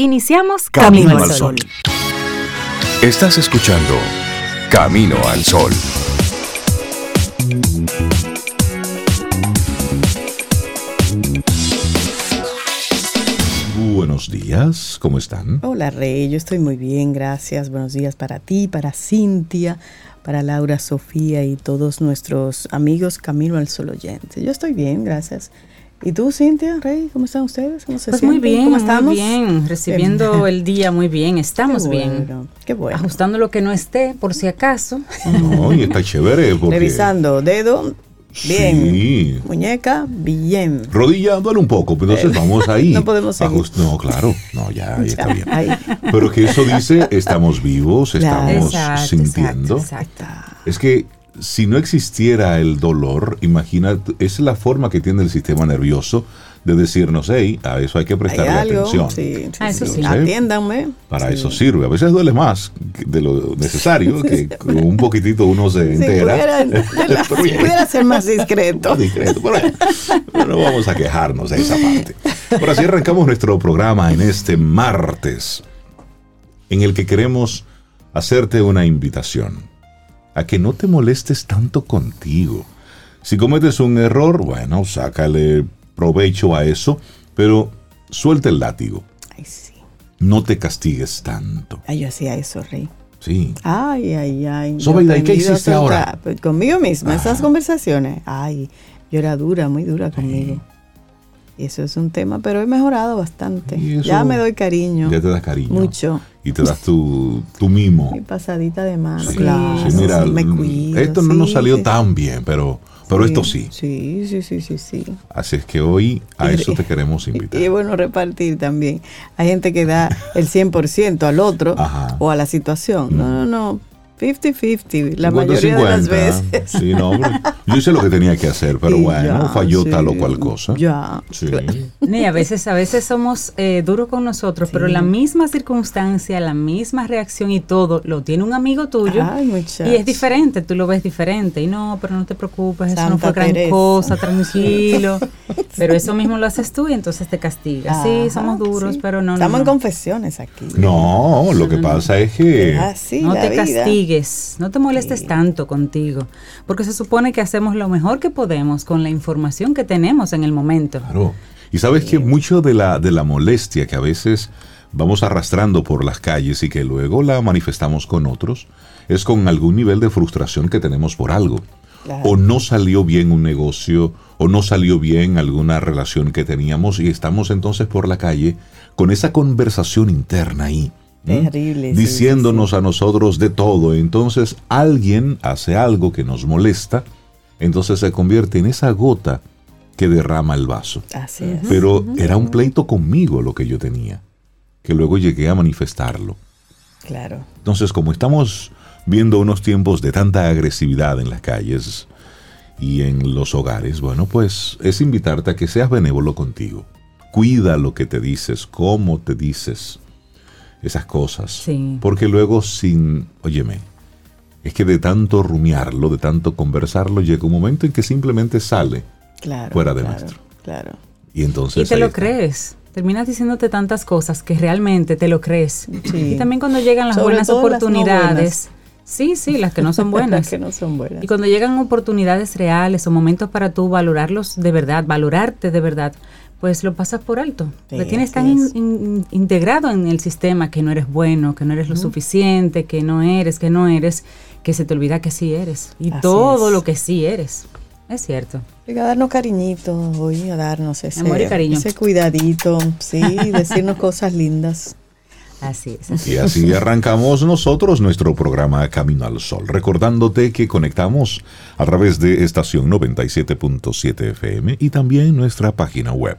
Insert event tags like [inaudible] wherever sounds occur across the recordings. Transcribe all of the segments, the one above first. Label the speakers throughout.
Speaker 1: Iniciamos Camino, al Sol.
Speaker 2: Estás escuchando Camino al Sol. Buenos días, ¿cómo están?
Speaker 3: Hola Rey, yo estoy muy bien, gracias. Buenos días para ti, para Cintia, para Laura, Sofía y todos nuestros amigos Camino al Sol oyente. Yo estoy bien, gracias. ¿Y tú, Cintia, Rey, cómo están ustedes? ¿Cómo
Speaker 1: se pues muy bien, ¿Cómo estamos? muy bien, recibiendo [laughs] el día muy bien, estamos bien.
Speaker 3: Qué bueno.
Speaker 1: Ajustando lo que no esté, por si acaso.
Speaker 2: No, y está chévere. [laughs]
Speaker 3: Revisando dedo, bien. Sí. Muñeca, bien.
Speaker 2: Rodilla, duele un poco, pero entonces vamos ahí. [laughs]
Speaker 3: no podemos seguir.
Speaker 2: no, claro, no, ya, ahí está bien. Pero que eso dice, estamos vivos, estamos sintiendo.
Speaker 3: exacto.
Speaker 2: Es que si no existiera el dolor, imagina, es la forma que tiene el sistema nervioso de decirnos, hey, a eso hay que prestarle atención.
Speaker 3: Sí, sí, eso sí. Atiéndanme.
Speaker 2: Para eso sirve. A veces duele más de lo necesario, [laughs] que con un poquitito uno se entera. [laughs]
Speaker 3: Pudiera, ser más discreto.
Speaker 2: discreto pero, no vamos a quejarnos de esa parte. Por así arrancamos nuestro programa en este martes, en el que queremos hacerte una invitación a que no te molestes tanto contigo. Si cometes un error, bueno, sácale provecho a eso, pero suelta el látigo.
Speaker 3: Ay, sí.
Speaker 2: No te castigues tanto.
Speaker 3: Ay, yo hacía eso, Rey.
Speaker 2: Sí.
Speaker 3: Ay, ay, ay.
Speaker 2: Sobeida, ¿y qué hiciste ahora?
Speaker 3: Pues, conmigo misma, esas conversaciones. Ay, yo era dura, muy dura conmigo. Eso es un tema, pero he mejorado bastante. Ya me doy cariño.
Speaker 2: Ya te das cariño.
Speaker 3: Mucho.
Speaker 2: Y te das tu, tu mimo.
Speaker 3: Mi pasadita de mano, claro.
Speaker 2: mira, me cuido, esto no nos salió tan bien, pero, pero esto sí.
Speaker 3: Sí, sí, sí, sí, sí.
Speaker 2: Así es que hoy a eso te queremos [laughs] invitar.
Speaker 3: Y, es bueno repartir también. Hay gente que da el 100% al otro o a la situación. No, no, no. 50-50, la mayoría de las veces.
Speaker 2: Sí, no, yo hice lo que tenía que hacer, pero bueno, falló tal o cual cosa.
Speaker 3: Ya.
Speaker 1: Sí. Y a veces, a veces somos eh, duros con nosotros, pero la misma circunstancia, la misma reacción y todo, lo tiene un amigo tuyo. y es diferente, tú lo ves diferente. Y no, pero no te preocupes, eso no fue gran cosa, tranquilo. [laughs] pero eso mismo lo haces tú y entonces te castigas. sí, somos duros, pero no.
Speaker 3: Estamos en confesiones aquí.
Speaker 2: No, lo que pasa es que.
Speaker 1: no te no te molestes tanto contigo, porque se supone que hacemos lo mejor que podemos con la información que tenemos en el momento.
Speaker 2: Claro. Y sabes que mucho de la, de la molestia que a veces vamos arrastrando por las calles y que luego la manifestamos con otros, es con algún nivel de frustración que tenemos por algo. O no salió bien un negocio, o no salió bien alguna relación que teníamos y estamos entonces por la calle con esa conversación interna ahí
Speaker 3: Terrible.
Speaker 2: Diciéndonos a nosotros de todo. Entonces alguien hace algo que nos molesta, entonces se convierte en esa gota que derrama el vaso.
Speaker 3: Así es.
Speaker 2: Pero era un pleito conmigo lo que yo tenía, que luego llegué a manifestarlo.
Speaker 3: Claro.
Speaker 2: Entonces, como estamos viendo unos tiempos de tanta agresividad en las calles y en los hogares, bueno, pues es invitarte a que seas benévolo contigo. Cuida lo que te dices, cómo te dices esas cosas. Porque luego sin, óyeme, es que de tanto rumiarlo, de tanto conversarlo, llega un momento en que simplemente sale fuera de nuestro.
Speaker 3: Claro.
Speaker 2: Y entonces...
Speaker 1: Y te lo crees. Terminas diciéndote tantas cosas que realmente te lo crees. Y también cuando llegan las buenas oportunidades. sí, sí, las que no son buenas. [laughs]
Speaker 3: las que no son buenas.
Speaker 1: Y cuando llegan oportunidades reales o momentos para tú valorarlos de verdad, valorarte de verdad, pues lo pasas por alto. lo tienes tan integrado en el sistema que no eres bueno, que no eres lo suficiente, que no eres, que no eres, que se te olvida que sí eres. Y todo lo que sí eres. Es cierto.
Speaker 3: a darnos cariñito hoy, a darnos ese,
Speaker 1: Amor y cariño.
Speaker 3: ese cuidadito, sí, [laughs] decirnos cosas lindas.
Speaker 1: Así es.
Speaker 2: y así arrancamos nosotros nuestro programa Camino al Sol, recordándote que conectamos a través de estación 97.7 FM y también nuestra página web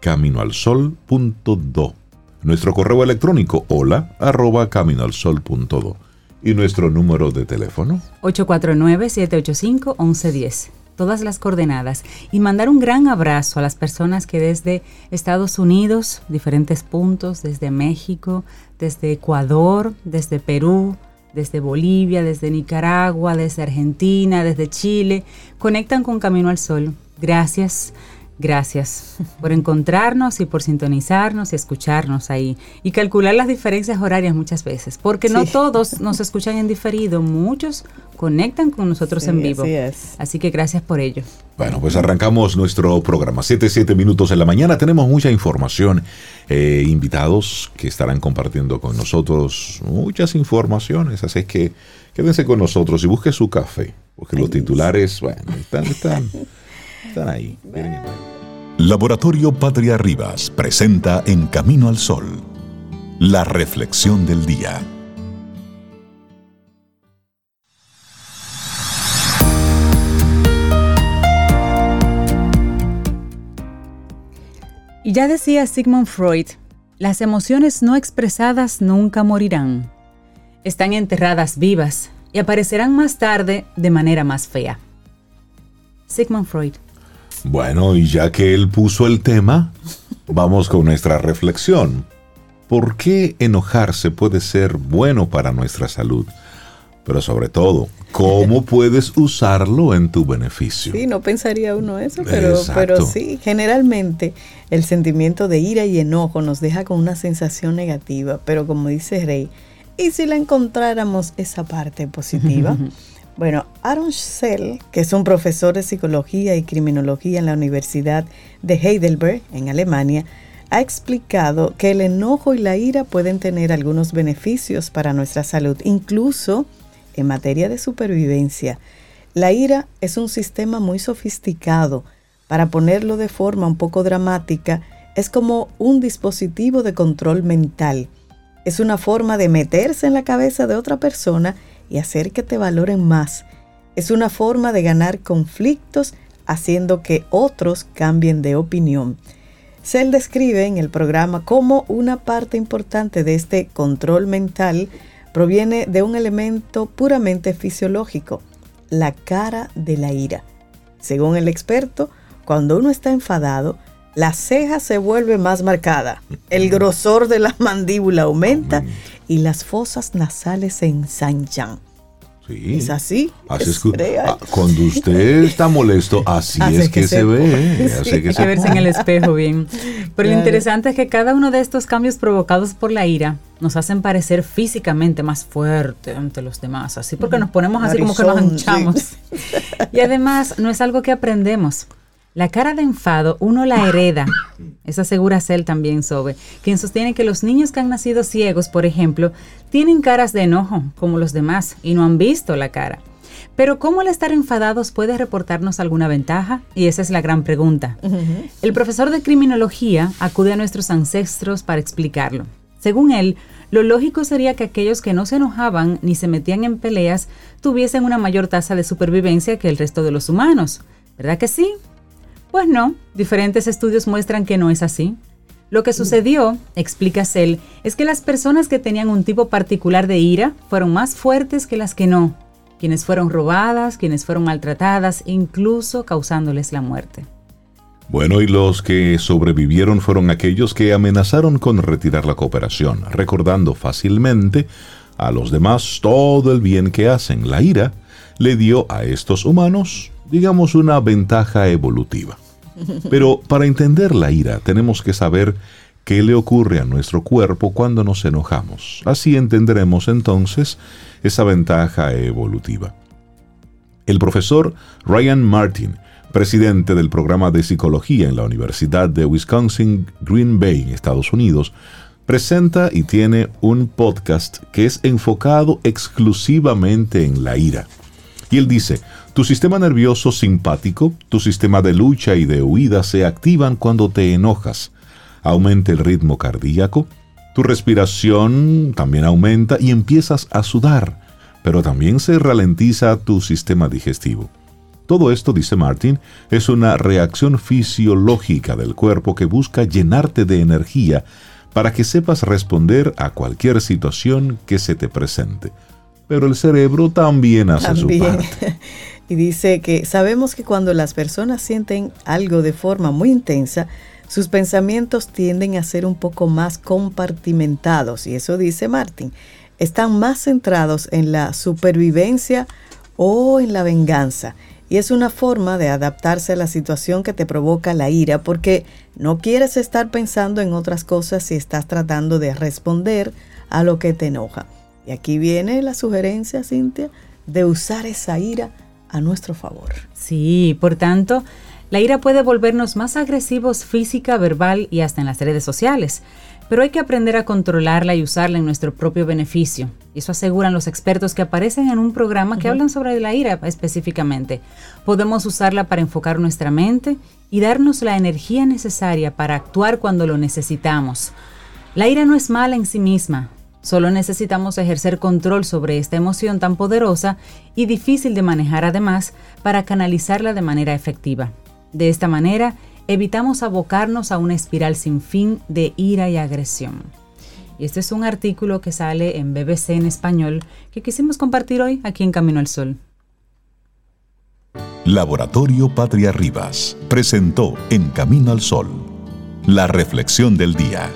Speaker 2: caminoalsol.do. Nuestro correo electrónico hola arroba caminoalsol.do y nuestro número de teléfono
Speaker 1: 849-785-1110 todas las coordenadas y mandar un gran abrazo a las personas que desde Estados Unidos, diferentes puntos, desde México, desde Ecuador, desde Perú, desde Bolivia, desde Nicaragua, desde Argentina, desde Chile, conectan con Camino al Sol. Gracias. Gracias por encontrarnos y por sintonizarnos y escucharnos ahí y calcular las diferencias horarias muchas veces, porque no todos nos escuchan en diferido, muchos conectan con nosotros en vivo. Así, que gracias por ello.
Speaker 2: Bueno, pues arrancamos nuestro programa. 7, 7 minutos en la mañana. Tenemos mucha información. Eh, invitados que estarán compartiendo con nosotros muchas informaciones. Así que quédense con nosotros y busque su café. Porque los titulares, bueno, están, están [laughs] están ahí.
Speaker 4: Laboratorio Patria Rivas presenta En Camino al Sol, la reflexión del día.
Speaker 1: Y ya decía Sigmund Freud, las emociones no expresadas nunca morirán. Están enterradas vivas y aparecerán más tarde de manera más fea. Sigmund Freud.
Speaker 2: Bueno, y ya que él puso el tema, vamos con nuestra reflexión. ¿Por qué enojarse puede ser bueno para nuestra salud? Pero sobre todo, ¿cómo [laughs] puedes usarlo en tu beneficio?
Speaker 3: Sí, no pensaría uno eso, pero, pero sí, generalmente el sentimiento de ira y enojo nos deja con una sensación negativa, pero como dice Rey, ¿y si la encontráramos esa parte positiva? [laughs] Bueno, Aaron Schell, que es un profesor de psicología y criminología en la Universidad de Heidelberg, en Alemania, ha explicado que el enojo y la ira pueden tener algunos beneficios para nuestra salud, incluso en materia de supervivencia. La ira es un sistema muy sofisticado. Para ponerlo de forma un poco dramática, es como un dispositivo de control mental. Es una forma de meterse en la cabeza de otra persona y hacer que te valoren más. Es una forma de ganar conflictos haciendo que otros cambien de opinión. Sell describe en el programa cómo una parte importante de este control mental proviene de un elemento puramente fisiológico, la cara de la ira. Según el experto, cuando uno está enfadado, la ceja se vuelve más marcada, el grosor de la mandíbula aumenta y las fosas nasales se ensanchan. Sí. Es así.
Speaker 2: Ah, cuando usted está molesto, así, es que, se, ve.
Speaker 1: Así que Hay que verse en el espejo bien. Pero lo interesante es que cada uno de estos cambios provocados por la ira nos hacen parecer físicamente más fuerte ante los demás. Así porque nos ponemos así como que nos hinchamos. [laughs] Y además no es algo que aprendemos. La cara de enfado uno la hereda. Eso asegura Cell también Sobe, quien sostiene que los niños que han nacido ciegos, por ejemplo, tienen caras de enojo, como los demás, y no han visto la cara. Pero ¿cómo el estar enfadados puede reportarnos alguna ventaja? Y esa es la gran pregunta. El profesor de criminología acude a nuestros ancestros para explicarlo. Según él, lo lógico sería que aquellos que no se enojaban ni se metían en peleas tuviesen una mayor tasa de supervivencia que el resto de los humanos. ¿Verdad que sí? Pues no, diferentes estudios muestran que no es así. Lo que sucedió, explica Cell, es que las personas que tenían un tipo particular de ira fueron más fuertes que las que no, quienes fueron robadas, quienes fueron maltratadas, incluso causándoles la muerte.
Speaker 2: Bueno, y los que sobrevivieron fueron aquellos que amenazaron con retirar la cooperación, recordando fácilmente a los demás todo el bien que hacen. La ira le dio a estos humanos, digamos, una ventaja evolutiva. Pero para entender la ira tenemos que saber qué le ocurre a nuestro cuerpo cuando nos enojamos. Así entenderemos entonces esa ventaja evolutiva. El profesor Ryan Martin, presidente del programa de psicología en la Universidad de Wisconsin Green Bay en Estados Unidos, presenta y tiene un podcast que es enfocado exclusivamente en la ira. Y él dice, tu sistema nervioso simpático, tu sistema de lucha y de huida se activan cuando te enojas. Aumenta el ritmo cardíaco, tu respiración también aumenta y empiezas a sudar, pero también se ralentiza tu sistema digestivo. Todo esto, dice Martin, es una reacción fisiológica del cuerpo que busca llenarte de energía para que sepas responder a cualquier situación que se te presente. Pero el cerebro también hace su parte. [laughs]
Speaker 3: y dice que sabemos que cuando las personas sienten algo de forma muy intensa, sus pensamientos tienden a ser un poco más compartimentados, y eso dice Martin, están más centrados en la supervivencia o en la venganza. y es una forma de adaptarse a la situación que te provoca la ira porque no quieres estar pensando en otras cosas si estás tratando de responder a lo que te enoja. Y aquí viene la sugerencia, Cintia, de usar esa ira a nuestro favor.
Speaker 1: Sí, por tanto, la ira puede volvernos más agresivos física, verbal y hasta en las redes sociales pero hay que aprender a controlarla y usarla en nuestro propio beneficio. Eso aseguran los expertos que aparecen en un programa que hablan sobre la ira específicamente. Podemos usarla para enfocar nuestra mente y darnos la energía necesaria para actuar cuando lo necesitamos. La ira no es mala en sí misma, solo necesitamos ejercer control sobre esta emoción tan poderosa y difícil de manejar además para canalizarla de manera efectiva. De esta manera, evitamos abocarnos a una espiral sin fin de ira y agresión. Y este es un artículo que sale en BBC en español que quisimos compartir hoy aquí en Camino al Sol.
Speaker 4: Laboratorio Patria Rivas presentó En Camino al Sol la reflexión del día.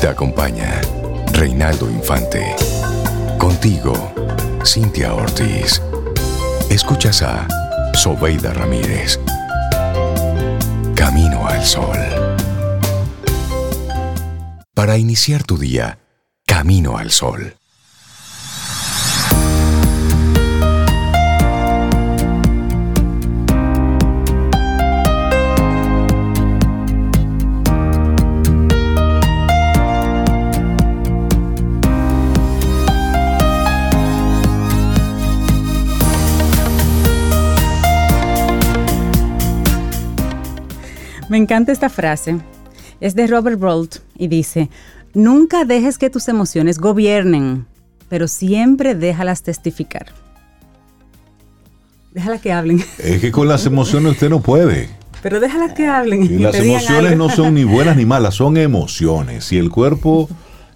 Speaker 4: Te acompaña Reinaldo Infante. Contigo, Cintia Ortiz. Escuchas a Sobeida Ramírez. Camino al Sol. Para iniciar tu día, Camino al Sol.
Speaker 1: Me encanta esta frase. Es de Robert Brault y dice, nunca dejes que tus emociones gobiernen, pero siempre déjalas testificar. Déjala que hablen.
Speaker 2: Es que con las emociones usted no puede.
Speaker 1: Pero déjalas que hablen.
Speaker 2: Y las emociones no son ni buenas ni malas, son emociones. Y el cuerpo,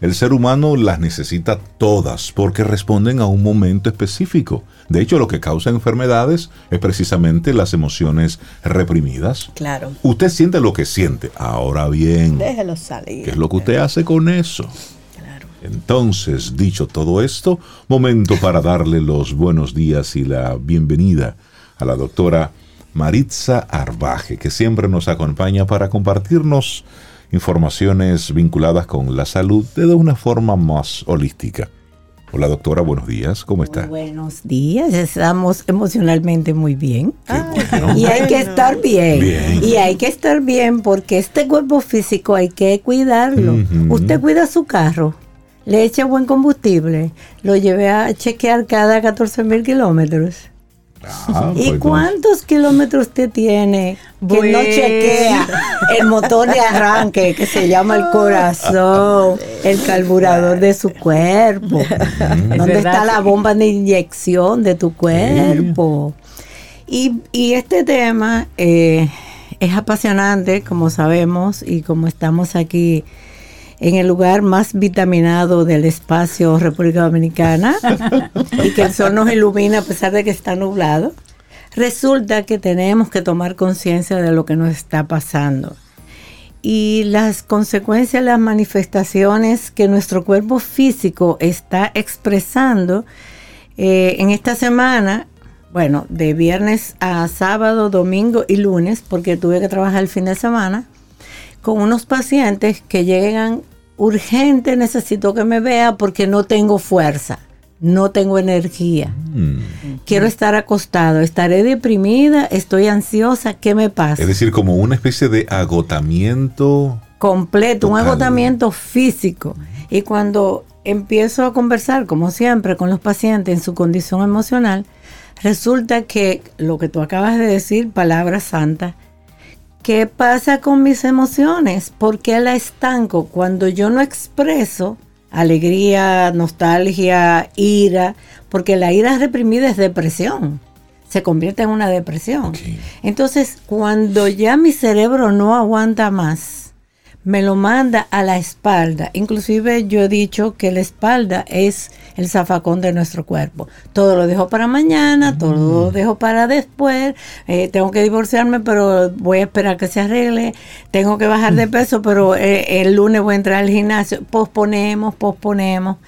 Speaker 2: el ser humano las necesita todas porque responden a un momento específico. De hecho, lo que causa enfermedades es precisamente las emociones reprimidas.
Speaker 3: Claro.
Speaker 2: Usted siente lo que siente. Ahora bien,
Speaker 3: déjelo salir.
Speaker 2: ¿Qué es lo que usted hace con eso? Claro. Entonces, dicho todo esto, momento para darle los buenos días y la bienvenida a la doctora Maritza Arbaje, que siempre nos acompaña para compartirnos informaciones vinculadas con la salud de una forma más holística. Hola doctora, buenos días, ¿cómo está?
Speaker 5: buenos días, estamos emocionalmente muy bien. Y hay que estar bien. Y hay que estar bien porque este cuerpo físico hay que cuidarlo. Usted cuida su carro, le echa buen combustible, lo lleve a chequear cada 14 mil kilómetros. Ah, ¿Y pues cuántos kilómetros usted tiene que no chequea. El motor de arranque que se llama el corazón, el carburador de su cuerpo? ¿Dónde está la bomba de inyección de tu cuerpo? Y, este tema eh, es apasionante, como sabemos, y como estamos aquí en el lugar más vitaminado del espacio República Dominicana y que el sol nos ilumina a pesar de que está nublado, resulta que tenemos que tomar conciencia de lo que nos está pasando. Y las consecuencias, las manifestaciones que nuestro cuerpo físico está expresando eh, en esta semana, bueno, de viernes a sábado, domingo y lunes, porque tuve que trabajar el fin de semana, con unos pacientes que llegan urgente necesito que me vea porque no tengo fuerza, no tengo energía. Mm. Quiero estar acostado, estaré deprimida, estoy ansiosa, ¿qué me pasa?
Speaker 2: Es decir, como una especie de agotamiento
Speaker 5: completo, un agotamiento físico. Y cuando empiezo a conversar, como siempre, con los pacientes en su condición emocional, resulta que lo que tú acabas de decir, palabra santa, ¿Qué pasa con mis emociones? ¿Por qué la estanco? Cuando yo no expreso alegría, nostalgia, ira, porque la ira reprimida es depresión, se convierte en una depresión. Entonces, cuando ya mi cerebro no aguanta más, me lo manda a la espalda. Inclusive yo he dicho que la espalda es el zafacón de nuestro cuerpo. Todo lo dejo para mañana, todo lo mm. dejo para después. Eh, tengo que divorciarme, pero voy a esperar que se arregle. Tengo que bajar de mm. peso, pero eh, el lunes voy a entrar al gimnasio. Posponemos, posponemos.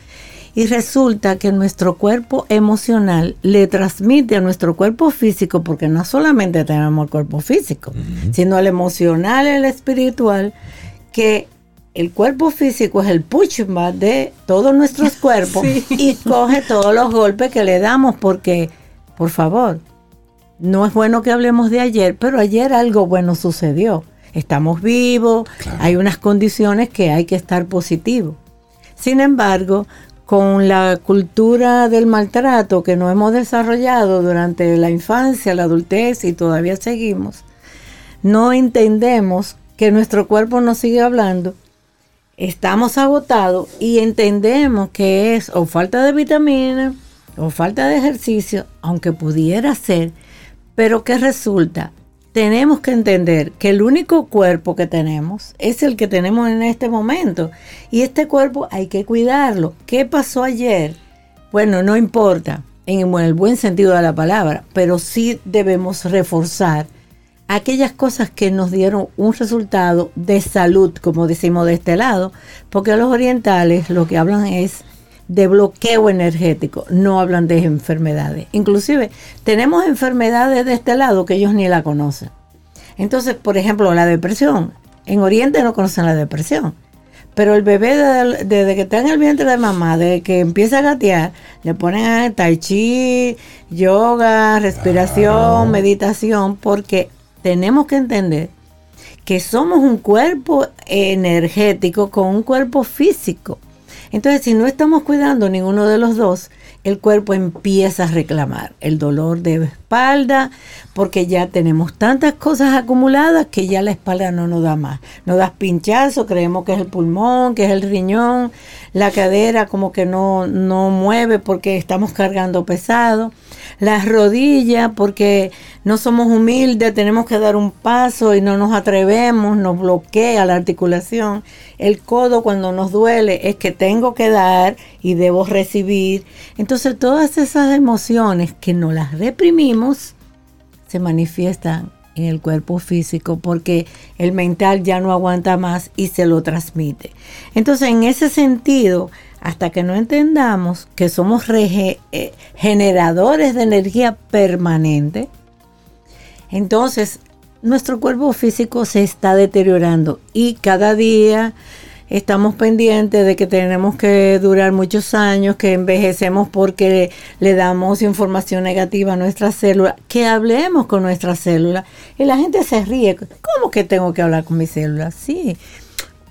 Speaker 5: Y resulta que nuestro cuerpo emocional le transmite a nuestro cuerpo físico, porque no solamente tenemos el cuerpo físico, sino el emocional, el espiritual, que el cuerpo físico es el push de todos nuestros [laughs] cuerpos y coge todos los golpes que le damos porque, por favor, no es bueno que hablemos de ayer, pero ayer algo bueno sucedió. Estamos vivos, hay unas condiciones que hay que estar positivo. Sin embargo, con la cultura del maltrato que no hemos desarrollado durante la infancia, la adultez y todavía seguimos, no entendemos que nuestro cuerpo nos sigue hablando, estamos agotados y entendemos que es o falta de vitamina o falta de ejercicio, aunque pudiera ser, pero que resulta, tenemos que entender que el único cuerpo que tenemos es el que tenemos en este momento y este cuerpo hay que cuidarlo. ¿Qué pasó ayer? Bueno, no importa en el buen sentido de la palabra, pero sí debemos reforzar aquellas cosas que nos dieron un resultado de salud, como decimos de este lado, porque los orientales lo que hablan es de bloqueo energético, no hablan de enfermedades. Inclusive tenemos enfermedades de este lado que ellos ni la conocen. Entonces, por ejemplo, la depresión. En Oriente no conocen la depresión. Pero el bebé desde que está en el vientre de mamá, desde que empieza a gatear, le ponen tai chi, yoga, respiración, meditación, porque tenemos que entender que somos un cuerpo energético con un cuerpo físico. Entonces, si no estamos cuidando ninguno de los dos, el cuerpo empieza a reclamar el dolor de porque ya tenemos tantas cosas acumuladas que ya la espalda no nos da más. Nos da pinchazo, creemos que es el pulmón, que es el riñón, la cadera como que no, no mueve porque estamos cargando pesado, las rodillas porque no somos humildes, tenemos que dar un paso y no nos atrevemos, nos bloquea la articulación. El codo cuando nos duele es que tengo que dar y debo recibir. Entonces todas esas emociones que no las reprimimos se manifiestan en el cuerpo físico porque el mental ya no aguanta más y se lo transmite. Entonces en ese sentido, hasta que no entendamos que somos eh, generadores de energía permanente, entonces nuestro cuerpo físico se está deteriorando y cada día estamos pendientes de que tenemos que durar muchos años, que envejecemos porque le damos información negativa a nuestras células, que hablemos con nuestras células. Y la gente se ríe. ¿Cómo que tengo que hablar con mis células? Sí.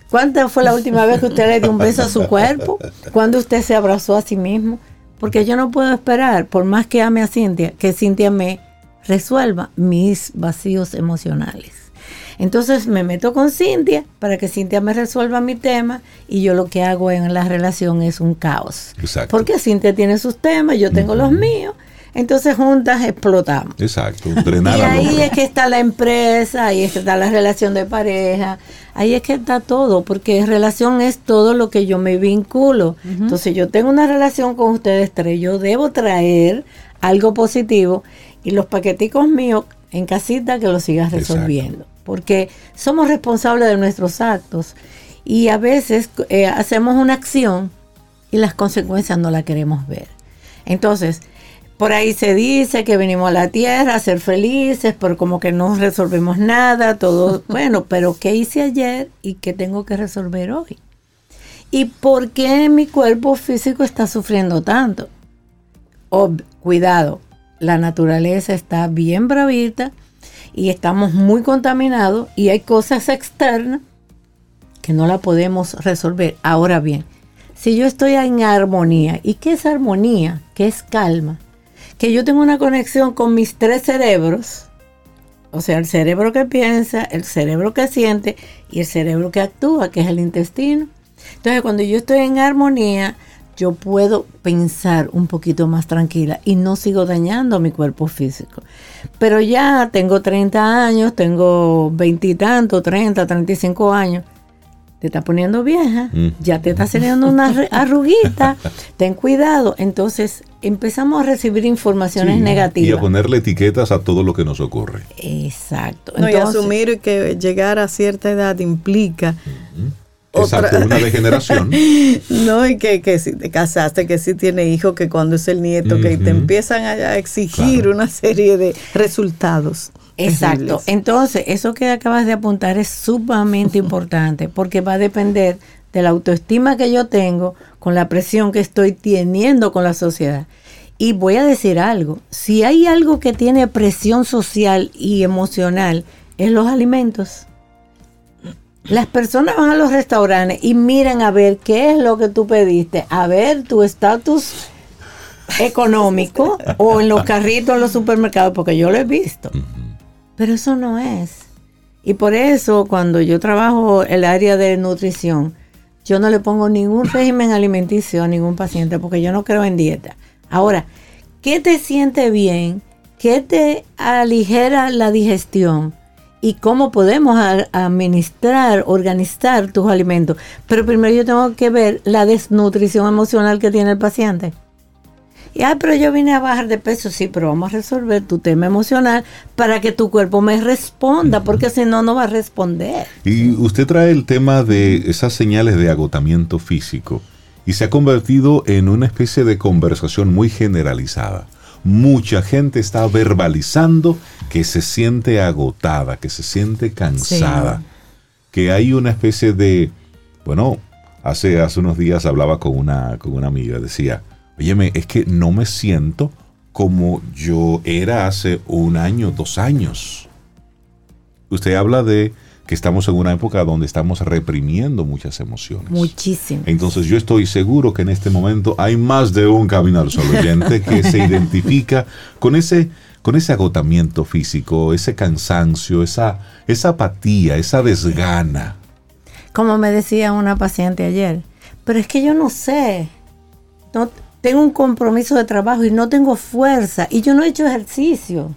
Speaker 5: ¿Cuánta fue la última vez que usted le dio un beso a su cuerpo? ¿Cuándo usted se abrazó a sí mismo? Porque yo no puedo esperar, por más que ame a Cintia, que Cintia me resuelva mis vacíos emocionales. Entonces me meto con Cintia para que Cintia me resuelva mi tema y yo lo que hago en la relación es un caos. Exacto. Porque Cintia tiene sus temas, yo tengo los míos. Entonces juntas explotamos.
Speaker 2: Exacto, [laughs]
Speaker 5: y ahí es que está la empresa, ahí es que está la relación de pareja, ahí es que está todo, porque relación es todo lo que yo me vinculo. Entonces yo tengo una relación con ustedes tres, yo debo traer algo positivo y los paqueticos míos en casita que lo sigas resolviendo porque somos responsables de nuestros actos y a veces eh, hacemos una acción y las consecuencias no la queremos ver. Entonces, por ahí se dice que venimos a la tierra a ser felices, pero como que no resolvemos nada, todo, [laughs] bueno, pero ¿qué hice ayer y qué tengo que resolver hoy? ¿Y por qué mi cuerpo físico está sufriendo tanto? cuidado, la naturaleza está bien bravita y estamos muy contaminados y hay cosas externas que no la podemos resolver. Ahora bien, si yo estoy en armonía, ¿y qué es armonía? ¿Qué es calma? Que yo tengo una conexión con mis tres cerebros, o sea, el cerebro que piensa, el cerebro que siente y el cerebro que actúa, que es el intestino. Entonces, cuando yo estoy en armonía, yo puedo pensar un poquito más tranquila y no sigo dañando mi cuerpo físico. Pero ya tengo 30 años, tengo veintitantos, 30, 35 años. Te está poniendo vieja, mm. ya te está saliendo una [laughs] arruguita, ten cuidado. Entonces empezamos a recibir informaciones negativas.
Speaker 2: Y a ponerle etiquetas a todo lo que nos ocurre.
Speaker 5: Exacto.
Speaker 3: y asumir que llegar a cierta edad implica
Speaker 2: Exacto, una degeneración. [laughs]
Speaker 3: no, y que, que si te casaste, que si tiene hijo, que cuando es el nieto, que te empiezan a exigir una serie de resultados.
Speaker 5: Exacto. Entonces, eso que acabas de apuntar es sumamente importante porque va a depender de la autoestima que yo tengo con la presión que estoy teniendo con la sociedad. Y voy a decir algo, si hay algo que tiene presión social y emocional, es los alimentos. Las personas van a los restaurantes y miran a ver qué es lo que tú pediste, a ver tu estatus económico o en los carritos en los supermercados, porque yo lo he visto. Pero eso no es. Y por eso cuando yo trabajo el área de nutrición, yo no le pongo ningún régimen alimenticio a ningún paciente porque yo no creo en dieta. Ahora, ¿qué te siente bien? ¿Qué te aligera la digestión? Y cómo podemos administrar, organizar tus alimentos. Pero primero yo tengo que ver la desnutrición emocional que tiene el paciente. Y, ah, pero yo vine a bajar de peso, sí, pero vamos a resolver tu tema emocional para que tu cuerpo me responda, porque si no, no va a responder.
Speaker 2: Y usted trae el tema de esas señales de agotamiento físico y se ha convertido en una especie de conversación muy generalizada mucha gente está verbalizando que se siente agotada, que se siente cansada, que hay una especie de, bueno, hace, hace unos días hablaba con una, con una amiga, decía, óyeme, es que no me siento como yo era hace un año, dos años. Usted habla de que estamos en una época donde estamos reprimiendo muchas emociones.
Speaker 5: Muchísimo.
Speaker 2: Entonces yo estoy seguro que en este momento hay más de un camino al sol oyente que se [laughs] identifica con ese, con ese agotamiento físico, ese cansancio, esa, esa apatía, esa desgana.
Speaker 5: Como me decía una paciente ayer, pero es que yo no sé, no, tengo un compromiso de trabajo y no tengo fuerza y yo no he hecho ejercicio.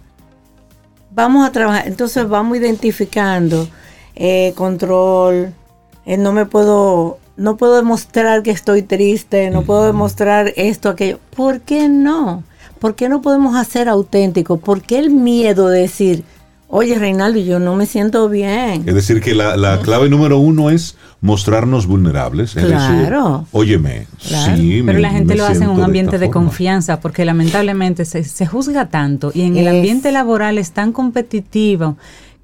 Speaker 5: Vamos a trabajar, entonces vamos identificando eh, control, eh, no me puedo, no puedo demostrar que estoy triste, no puedo demostrar esto, aquello. ¿Por qué no? ¿Por qué no podemos hacer auténtico? ¿Por qué el miedo de decir, oye Reinaldo, yo no me siento bien?
Speaker 2: Es decir, que la, clave número uno es mostrarnos vulnerables.
Speaker 5: claro.
Speaker 2: óyeme, sí,
Speaker 1: Pero la gente lo hace en un ambiente de, confianza porque lamentablemente se, se, juzga tanto y en el ambiente laboral es tan competitivo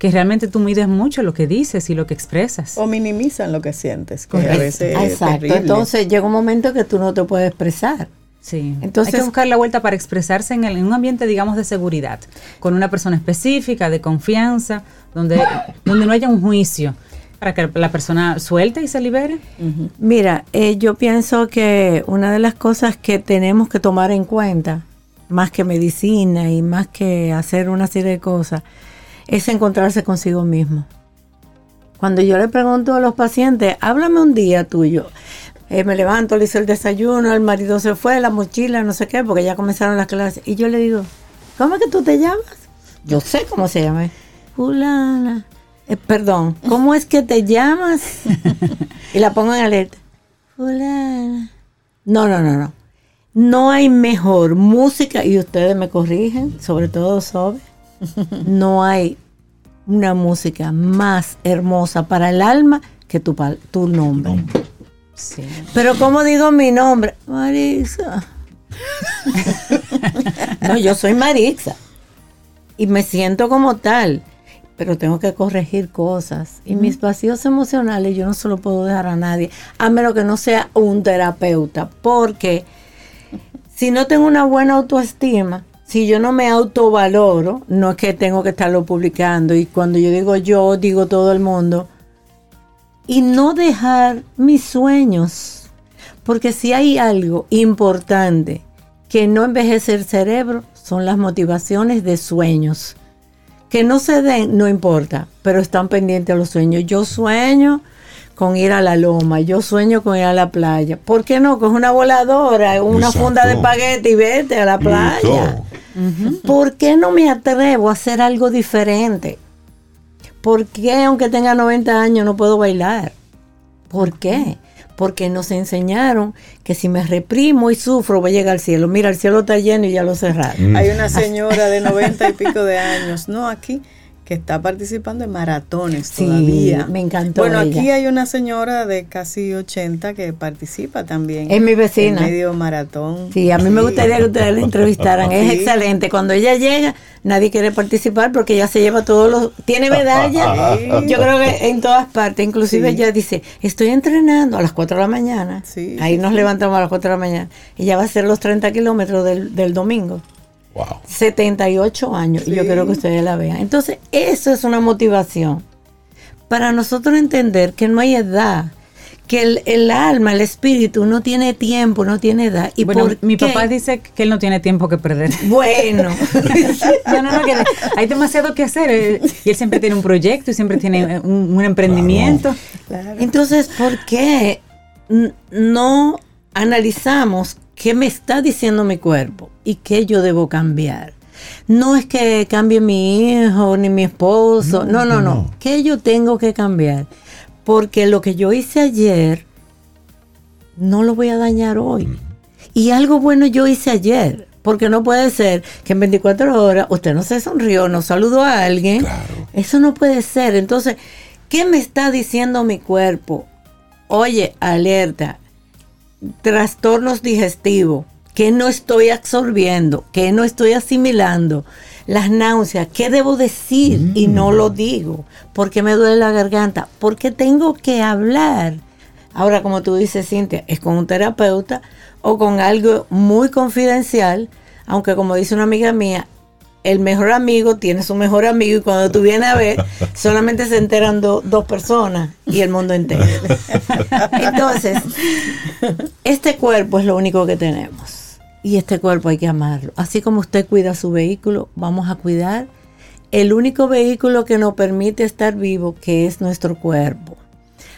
Speaker 1: que realmente tú mides mucho lo que dices y lo que expresas.
Speaker 3: O minimizan lo que sientes, que a veces
Speaker 5: Exacto. Entonces llega un momento que tú no te puedes expresar.
Speaker 1: Sí. Entonces, Hay que buscar la vuelta para expresarse en, un ambiente, digamos, de seguridad, con una persona específica, de confianza, donde, [coughs] donde no haya un juicio, para que la persona suelte y se libere.
Speaker 5: Mira, eh, yo pienso que una de las cosas que tenemos que tomar en cuenta, más que medicina y más que hacer una serie de cosas, es encontrarse consigo mismo. Cuando yo le pregunto a los pacientes, háblame un día tuyo. Eh, me levanto, le hice el desayuno, el marido se fue, la mochila, no sé qué, porque ya comenzaron las clases. Y yo le digo, ¿cómo es que tú te llamas? Yo sé cómo se llama. Fulana. Eh, perdón, ¿cómo es que te llamas? [laughs] y la pongo en alerta. Fulana. No, no, no, no. No hay mejor música, y ustedes me corrigen, sobre todo Sobe no hay una música más hermosa para el alma que tu, tu nombre. Pero como digo mi nombre, Marixa. [laughs] no, yo soy Marixa. Y me siento como tal. Pero tengo que corregir cosas. Y mis vacíos emocionales yo no se los puedo dejar a nadie. A menos que no sea un terapeuta. Porque si no tengo una buena autoestima, si yo no me autovaloro, no es que tengo que estarlo publicando. Y cuando yo digo yo, digo todo el mundo. Y no dejar mis sueños. Porque si hay algo importante que no envejece el cerebro, son las motivaciones de sueños. Que no se den, no importa, pero están pendientes a los sueños. Yo sueño con ir a la loma, yo sueño con ir a la playa. ¿Por qué no? Con una voladora, una funda de paquete y vete a la playa. ¿Por qué no me atrevo a hacer algo diferente? ¿Por qué, aunque tenga 90 años, no puedo bailar? ¿Por qué? Porque nos enseñaron que si me reprimo y sufro, voy a llegar al cielo. Mira, el cielo está lleno y ya lo cerraron.
Speaker 3: Hay una señora de 90 y pico de años, ¿no? Aquí, que está participando en maratones sí, todavía.
Speaker 5: Me encantó.
Speaker 3: Bueno, aquí hay una señora de casi 80 que participa también.
Speaker 5: Es mi vecina.
Speaker 3: En medio maratón.
Speaker 5: Sí, a mí me gustaría que ustedes la entrevistaran. Es excelente. Cuando ella llega, nadie quiere participar porque ella se lleva todos los. Tiene medalla. Yo creo que en todas partes. Inclusive ella dice: Estoy entrenando a las 4 de la mañana. Ahí nos levantamos a las 4 de la mañana. Ella va a hacer los 30 kilómetros del, del domingo. Wow. 78 años, y yo quiero que ustedes la vean. Entonces, eso es una motivación para nosotros entender que no hay edad, que el, alma, el espíritu no tiene tiempo, no tiene edad.
Speaker 1: Y bueno, mi papá dice que él no tiene tiempo que perder. [laughs]
Speaker 5: Bueno, [laughs]
Speaker 1: no, no, no, que hay demasiado que hacer. Eh, y él siempre tiene un proyecto y siempre tiene un, emprendimiento.
Speaker 5: Entonces, ¿por qué no analizamos qué me está diciendo mi cuerpo y qué yo debo cambiar. No es que cambie mi hijo ni mi esposo, no, no, no, ¿Qué yo tengo que cambiar? Porque lo que yo hice ayer no lo voy a dañar hoy. Mm. Y algo bueno yo hice ayer, porque no puede ser que en 24 horas usted no se sonrió, no saludó a alguien. Eso no puede ser. Entonces, ¿qué me está diciendo mi cuerpo? Oye, alerta, trastornos digestivos, que no estoy absorbiendo, que no estoy asimilando, las náuseas, ¿qué debo decir? Y no lo mm. digo, porque me duele la garganta, porque tengo que hablar. Ahora, como tú dices, Cintia, es con un terapeuta o con algo muy confidencial, aunque como dice una amiga mía, el mejor amigo tiene su mejor amigo y cuando tú vienes a ver, [laughs] solamente se enteran dos personas y el mundo entero. [laughs] Entonces, este cuerpo es lo único que tenemos y este cuerpo hay que amarlo. Así como usted cuida su vehículo, vamos a cuidar el único vehículo que nos permite estar vivo, que es nuestro cuerpo.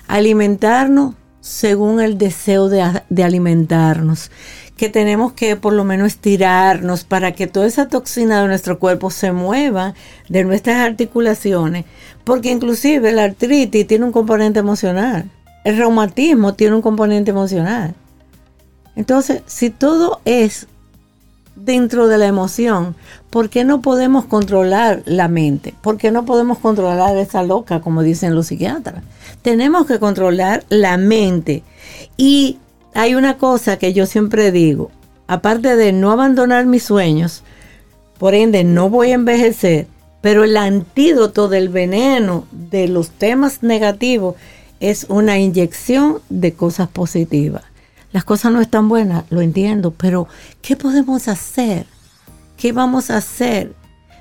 Speaker 5: Alimentarnos según el deseo de, de alimentarnos que tenemos que por lo menos estirarnos para que toda esa toxina de nuestro cuerpo se mueva de nuestras articulaciones, porque inclusive la artritis tiene un componente emocional, el reumatismo tiene un componente emocional. Entonces, si todo es dentro de la emoción, ¿por qué no podemos controlar la mente? ¿Por qué no podemos controlar esa loca, como dicen los psiquiatras? Tenemos que controlar la mente y hay una cosa que yo siempre digo, aparte de no abandonar mis sueños, por ende no voy a envejecer, pero el antídoto del veneno de los temas negativos es una inyección de cosas positivas. Las cosas no están buenas, lo entiendo, pero ¿qué podemos hacer? ¿Qué vamos a hacer?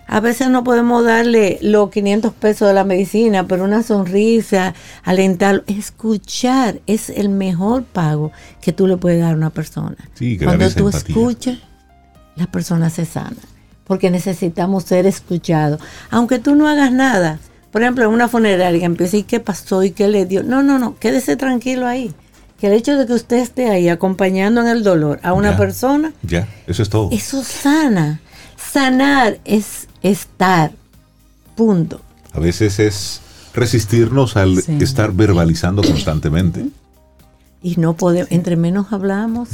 Speaker 5: A veces no podemos darle los 500 pesos de la medicina, pero una sonrisa, alentarlo, escuchar es el mejor pago que tú le puedes dar a una persona. Cuando tú escuchas, la persona se sana, porque necesitamos ser escuchados. Aunque tú no hagas nada, por ejemplo, en una funeraria empieza y qué pasó y qué le dio. No, no, no, quédese tranquilo ahí. Que el hecho de que usted esté ahí acompañando en el dolor a una persona,
Speaker 2: ya, eso es todo.
Speaker 5: Eso sana. Sanar es estar. Punto.
Speaker 2: A veces es resistirnos al estar verbalizando constantemente.
Speaker 5: Y no podemos, entre menos hablamos,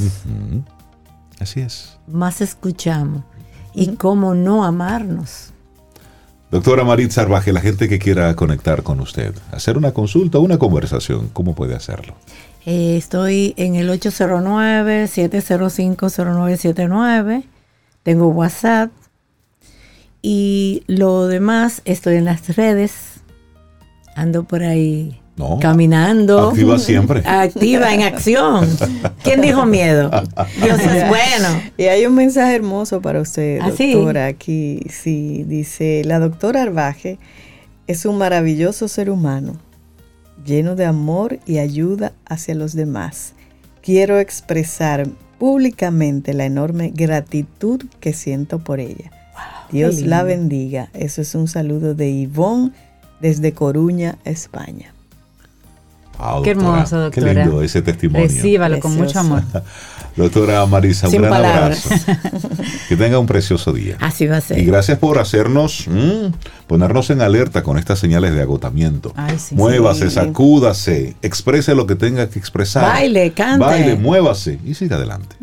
Speaker 2: así es.
Speaker 5: Más escuchamos. Y cómo no amarnos.
Speaker 2: Doctora Marit Sarvaje, la gente que quiera conectar con usted, hacer una consulta o una conversación, ¿cómo puede hacerlo?
Speaker 5: Eh, estoy en el 809-705-0979. Tengo WhatsApp y lo demás, estoy en las redes, ando por ahí caminando.
Speaker 2: Activa [laughs] siempre.
Speaker 5: Activa en acción. ¿Quién dijo miedo? Dios es bueno.
Speaker 3: Y hay un mensaje hermoso para usted, ¿Ah, doctora. Aquí sí, dice, la doctora Arbaje es un maravilloso ser humano, lleno de amor y ayuda hacia los demás. Quiero expresar públicamente la enorme gratitud que siento por ella Dios la bendiga. Eso es un saludo de Ivonne desde Coruña, España.
Speaker 1: Qué hermoso, doctora.
Speaker 2: Qué lindo ese testimonio.
Speaker 1: Recíbalo con mucho amor. [laughs]
Speaker 2: Doctora Marisa, un gran abrazo. Que tenga un precioso día.
Speaker 5: Así va a ser.
Speaker 2: Y gracias por hacernos, mm, ponernos en alerta con estas señales de agotamiento. muévase, sacúdase, exprese lo que tenga que expresar.
Speaker 5: Baile, cante.
Speaker 2: Baile, muévase y siga adelante.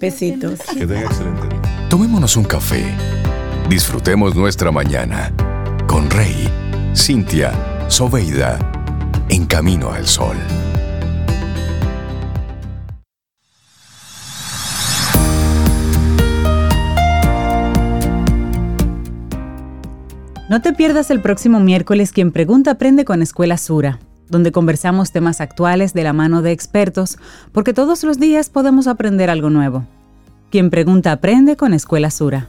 Speaker 5: Besitos.
Speaker 2: Que tenga excelente día.
Speaker 4: Tomémonos un café. Disfrutemos nuestra mañana con Rey, Cintia, Soveida, en camino al sol.
Speaker 1: No te pierdas el próximo miércoles Quien Pregunta Aprende con Escuela Sura, donde conversamos temas actuales de la mano de expertos, porque todos los días podemos aprender algo nuevo. Quien Pregunta Aprende con Escuela Sura.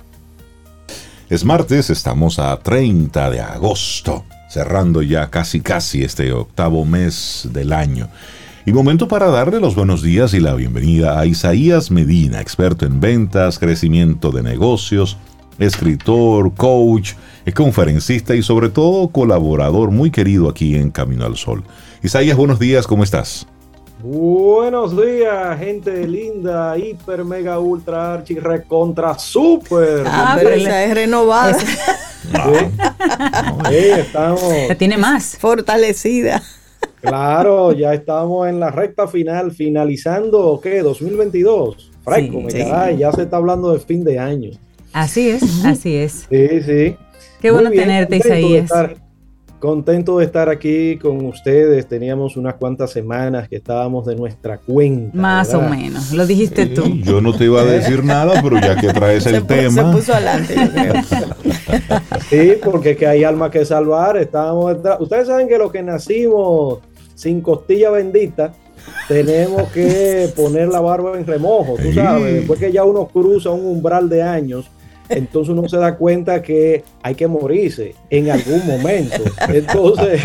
Speaker 2: Es martes, estamos a 30 de agosto, cerrando ya casi casi este octavo mes del año. Y momento para darle los buenos días y la bienvenida a Isaías Medina, experto en ventas, crecimiento de negocios, escritor, coach, conferencista y sobre todo colaborador muy querido aquí en Camino al Sol. Isaías, buenos días, ¿cómo estás?
Speaker 6: Buenos días, gente linda, hiper, mega, ultra, archi, recontra, super.
Speaker 3: Ah, pero esa es renovada. [laughs]
Speaker 6: Sí, estamos.
Speaker 1: tiene más.
Speaker 3: Fortalecida.
Speaker 6: Claro, ya estamos en la recta final, finalizando, ¿qué? 2022. Fresco, me ya se está hablando de fin de año.
Speaker 1: Así es, así es.
Speaker 6: Sí, sí.
Speaker 1: Qué bueno tenerte, Isaías.
Speaker 6: Contento de estar aquí con ustedes. Teníamos unas cuantas semanas que estábamos de nuestra cuenta.
Speaker 1: Más o menos, lo dijiste tú.
Speaker 2: Yo no te iba a decir nada, pero ya que traes el tema.
Speaker 3: Se puso adelante, [laughs]
Speaker 6: sí, porque que hay alma que salvar. Estábamos Ustedes saben que los que nacimos sin costilla bendita, tenemos que poner la barba en remojo, tú sabes. Después que ya uno cruza un umbral de años entonces uno se da cuenta que hay que morirse en algún momento. Entonces.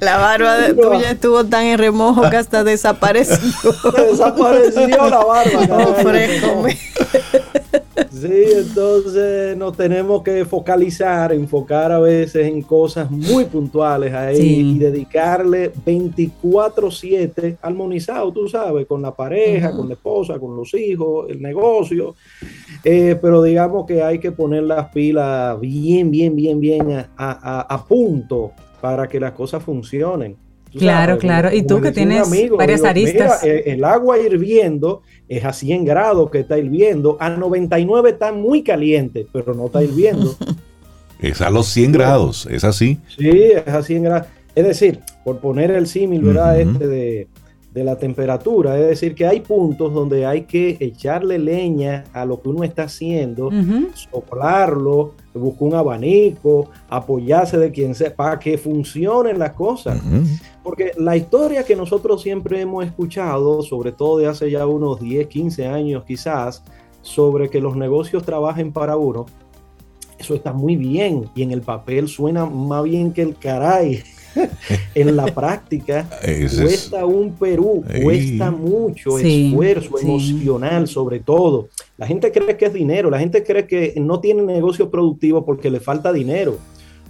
Speaker 3: La barba de tuya estuvo tan en remojo que hasta desapareció. [laughs]
Speaker 6: Desapareció la barba. Fresco. Sí, entonces nos tenemos que focalizar, enfocar a veces en cosas muy puntuales ahí y dedicarle 24/7 armonizado, tú sabes, con la pareja, con la esposa, con los hijos, el negocio. Eh, pero digamos que hay que poner las pilas bien, bien, bien, bien a punto para que las cosas funcionen.
Speaker 1: Claro, claro. Y tú que tienes varias aristas.
Speaker 6: Eh, el, agua hirviendo es a 100 grados que está hirviendo, a 99 está muy caliente, pero no está hirviendo. [laughs]
Speaker 2: es a los 100 grados, es así.
Speaker 6: Sí, es a 100 grados. Es decir, por poner el símil, ¿verdad? Este de, de la temperatura. Es decir, que hay puntos donde hay que echarle leña a lo que uno está haciendo, soplarlo, buscar un abanico, apoyarse de quien sea, para que funcionen las cosas. Porque la historia que nosotros siempre hemos escuchado, sobre todo de hace ya unos 10, 15 años quizás, sobre que los negocios trabajen para uno, eso está muy bien y en el papel suena más bien que el caray. [laughs] en la práctica cuesta un Perú, cuesta mucho esfuerzo emocional sobre todo. La gente cree que es dinero, la gente cree que no tiene negocio productivo porque le falta dinero.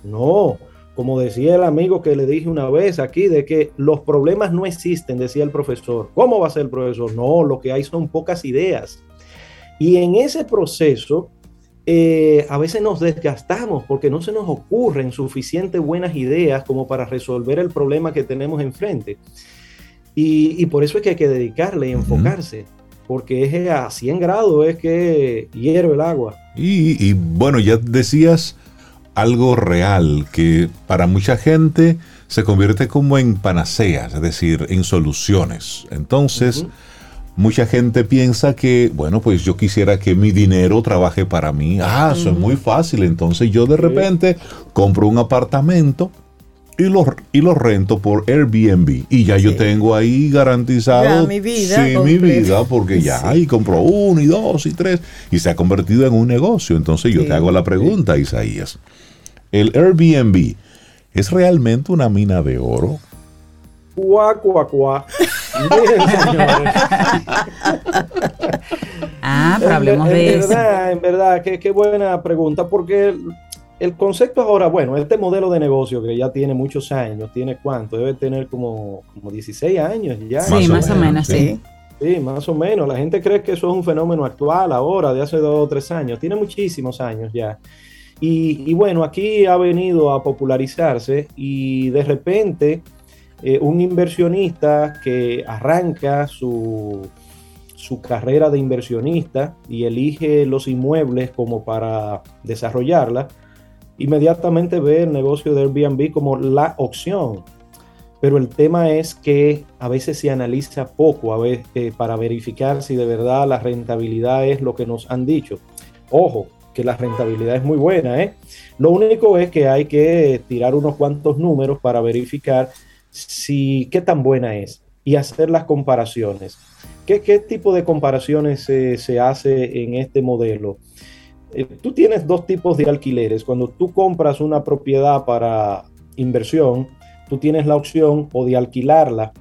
Speaker 6: No, como decía el amigo que le dije una vez aquí, de que los problemas no existen, decía el profesor. ¿Cómo va a ser el profesor? No, lo que hay son pocas ideas. Y en ese proceso eh, a veces nos desgastamos porque no se nos ocurren suficientes buenas ideas como para resolver el problema que tenemos enfrente. Y, por eso es que hay que dedicarle y enfocarse, porque es a 100 grados es que hierve el agua.
Speaker 2: Y, y, bueno, ya decías algo real que para mucha gente se convierte como en panaceas, es decir, en soluciones. Entonces, Mucha gente piensa que, bueno, pues yo quisiera que mi dinero trabaje para mí. Ah, eso es muy fácil. Entonces yo de repente compro un apartamento y lo, y lo rento por Airbnb. Y ya yo tengo ahí garantizado
Speaker 3: mi vida.
Speaker 2: Sí, mi vida, porque ya ahí compro uno y dos y tres. Y se ha convertido en un negocio. Entonces yo te hago la pregunta, Isaías. ¿El Airbnb es realmente una mina de oro?
Speaker 6: Cuá, cuá, cuá. [laughs]
Speaker 1: ah, pero hablemos
Speaker 6: en,
Speaker 1: de
Speaker 6: eso. Verdad, en verdad, qué, buena pregunta, porque el, concepto ahora, bueno, este modelo de negocio que ya tiene muchos años, ¿tiene cuánto? Debe tener como, como 16 años ya.
Speaker 1: Sí, más, o, menos, sí.
Speaker 6: sí. más o menos. La gente cree que eso es un fenómeno actual ahora, de hace dos o tres años. Tiene muchísimos años ya. Y, y bueno, aquí ha venido a popularizarse y de repente eh, un inversionista que arranca su, su carrera de inversionista y elige los inmuebles como para desarrollarla, inmediatamente ve el negocio de Airbnb como la opción. Pero el tema es que a veces se analiza poco a eh, para verificar si de verdad la rentabilidad es lo que nos han dicho. Ojo, que la rentabilidad es muy buena. ¿eh? Lo único es que hay que tirar unos cuantos números para verificar si qué tan buena es y hacer las comparaciones. ¿Qué, qué tipo de comparaciones se hace en este modelo? Eh, tú tienes dos tipos de alquileres. Cuando tú compras una propiedad para inversión, tú tienes la opción o de alquilarla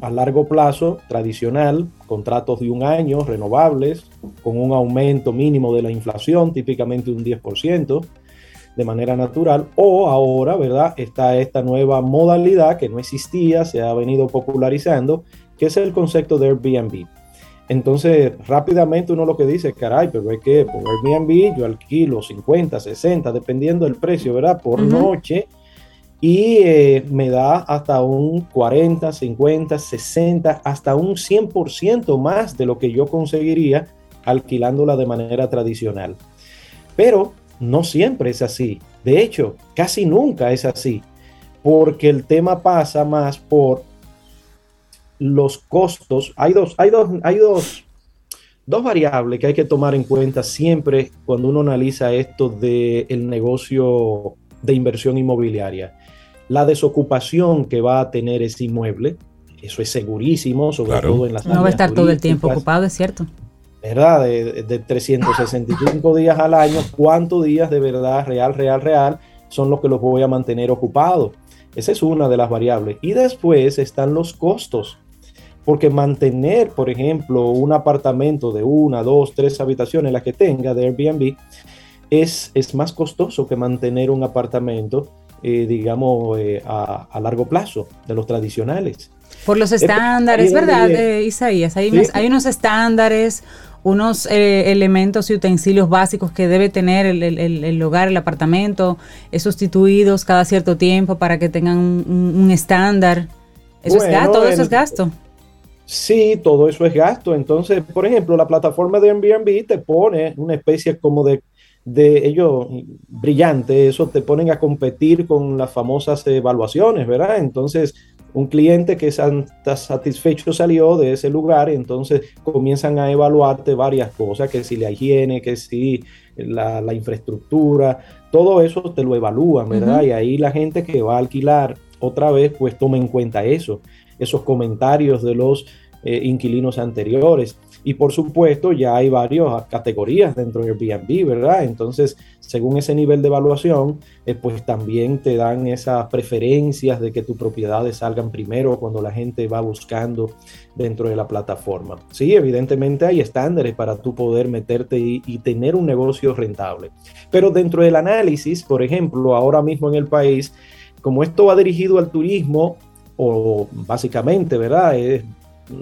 Speaker 6: a largo plazo, tradicional, contratos de un año, renovables, con un aumento mínimo de la inflación, típicamente un 10%, de manera natural, o ahora, ¿verdad? Está esta nueva modalidad que no existía, se ha venido popularizando, que es el concepto de Airbnb. Entonces, rápidamente uno lo que dice, caray, pero es que por Airbnb yo alquilo 50, 60, dependiendo del precio, ¿verdad? Por noche. Y eh, me da hasta un 40, 50, 60, hasta un 100% más de lo que yo conseguiría alquilándola de manera tradicional. Pero no siempre es así. De hecho, casi nunca es así. Porque el tema pasa más por los costos, hay dos, hay dos, hay dos, dos variables que hay que tomar en cuenta siempre cuando uno analiza esto del el negocio de inversión inmobiliaria. La desocupación que va a tener ese inmueble, eso es segurísimo, sobre todo en las
Speaker 1: No va a estar todo el tiempo ocupado, es cierto.
Speaker 6: ¿Verdad? De, de 365 [laughs] días al año, ¿cuántos días de verdad real, real, real son los que los voy a mantener ocupados? Esa es una de las variables. Y después están los costos. Porque mantener, por ejemplo, un apartamento de una, dos, tres habitaciones, la que tenga de Airbnb, es, es más costoso que mantener un apartamento, eh, digamos, eh, a, largo plazo, de los tradicionales.
Speaker 1: Por los estándares, ¿verdad, eh, Isaías? Hay, hay unos estándares, unos elementos y utensilios básicos que debe tener el, el, el, hogar, el apartamento, sustituidos cada cierto tiempo para que tengan un, estándar. Eso es gasto, todo eso es gasto.
Speaker 6: Sí, todo eso es gasto. Entonces, por ejemplo, la plataforma de Airbnb te pone una especie como de, de ellos brillante, eso te ponen a competir con las famosas evaluaciones, ¿verdad? Entonces, un cliente que está satisfecho salió de ese lugar, entonces comienzan a evaluarte varias cosas, que si la higiene, que si la, infraestructura, todo eso te lo evalúan, ¿verdad? Y ahí la gente que va a alquilar otra vez, pues toma en cuenta eso esos comentarios de los eh, inquilinos anteriores. Y por supuesto, ya hay varias categorías dentro de Airbnb, ¿verdad? Entonces, según ese nivel de evaluación, eh, pues también te dan esas preferencias de que tus propiedades salgan primero cuando la gente va buscando dentro de la plataforma. Sí, evidentemente hay estándares para tú poder meterte y, tener un negocio rentable. Pero dentro del análisis, por ejemplo, ahora mismo en el país, como esto va dirigido al turismo, o básicamente, ¿verdad?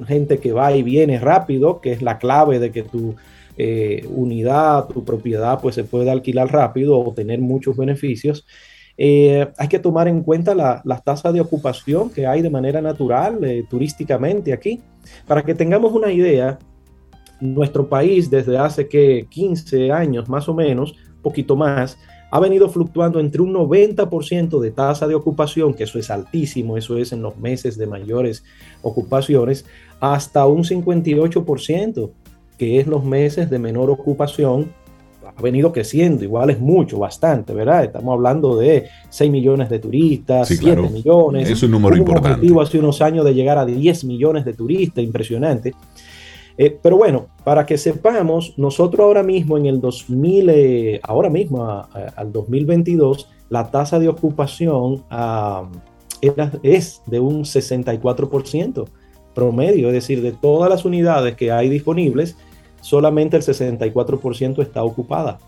Speaker 6: Gente que va y viene rápido, que es la clave de que tu eh, unidad, tu propiedad, pues se puede alquilar rápido o tener muchos beneficios. Eh, hay que tomar en cuenta las la tasas de ocupación que hay de manera natural, eh, turísticamente aquí. Para que tengamos una idea, nuestro país desde hace que 15 años más o menos, poquito más, ha venido fluctuando entre un 90% de tasa de ocupación, que eso es altísimo, eso es en los meses de mayores ocupaciones, hasta un 58%, que es los meses de menor ocupación, ha venido creciendo, igual es mucho, bastante, ¿verdad? Estamos hablando de 6 millones de turistas, 7 millones.
Speaker 2: Es un número importante. Un
Speaker 6: objetivo hace unos años de llegar a 10 millones de turistas, impresionante. Eh, pero bueno, para que sepamos, nosotros ahora mismo en el 2000, eh, ahora mismo al 2022, la tasa de ocupación es de un 64% promedio, es decir, de todas las unidades que hay disponibles, solamente el 64% está ocupada.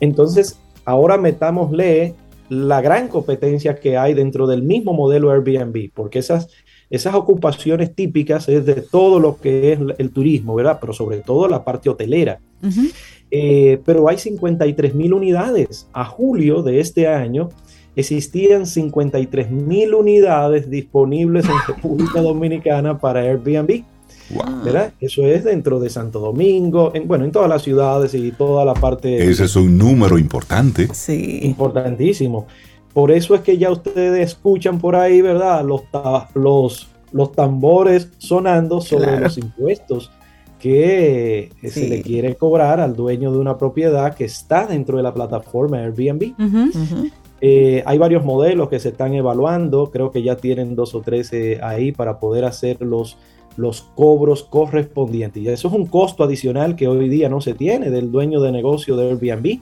Speaker 6: Entonces, ahora metámosle la gran competencia que hay dentro del mismo modelo Airbnb, porque esas esas ocupaciones típicas es de todo lo que es el turismo, ¿verdad? Pero sobre todo la parte hotelera. Eh, pero hay 53 mil unidades. A julio de este año existían 53 mil unidades disponibles en República Dominicana para Airbnb. ¿verdad? Eso es dentro de Santo Domingo, en, bueno, en todas las ciudades y toda la parte...
Speaker 2: Ese es un número importante.
Speaker 6: Sí. Importantísimo. Por eso es que ya ustedes escuchan por ahí, ¿verdad? Los, los, los tambores sonando sobre los impuestos que eh, se le quiere cobrar al dueño de una propiedad que está dentro de la plataforma Airbnb. Eh, hay varios modelos que se están evaluando, creo que ya tienen dos o tres eh, ahí para poder hacer los, los cobros correspondientes. Y eso es un costo adicional que hoy día no se tiene del dueño de negocio de Airbnb.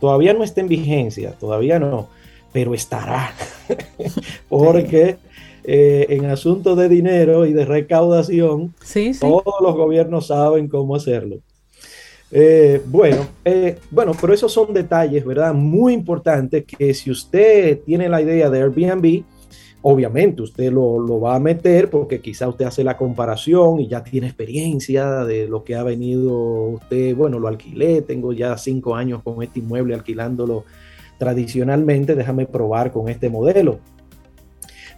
Speaker 6: Todavía no está en vigencia, todavía no, pero estará. [laughs] Porque eh, en asuntos de dinero y de recaudación, todos los gobiernos saben cómo hacerlo. Eh, bueno, eh, bueno, pero esos son detalles, ¿verdad? Muy importantes que si usted tiene la idea de Airbnb, obviamente usted lo, lo, va a meter porque quizá usted hace la comparación y ya tiene experiencia de lo que ha venido usted, bueno, lo alquilé, tengo ya cinco años con este inmueble alquilándolo tradicionalmente, déjame probar con este modelo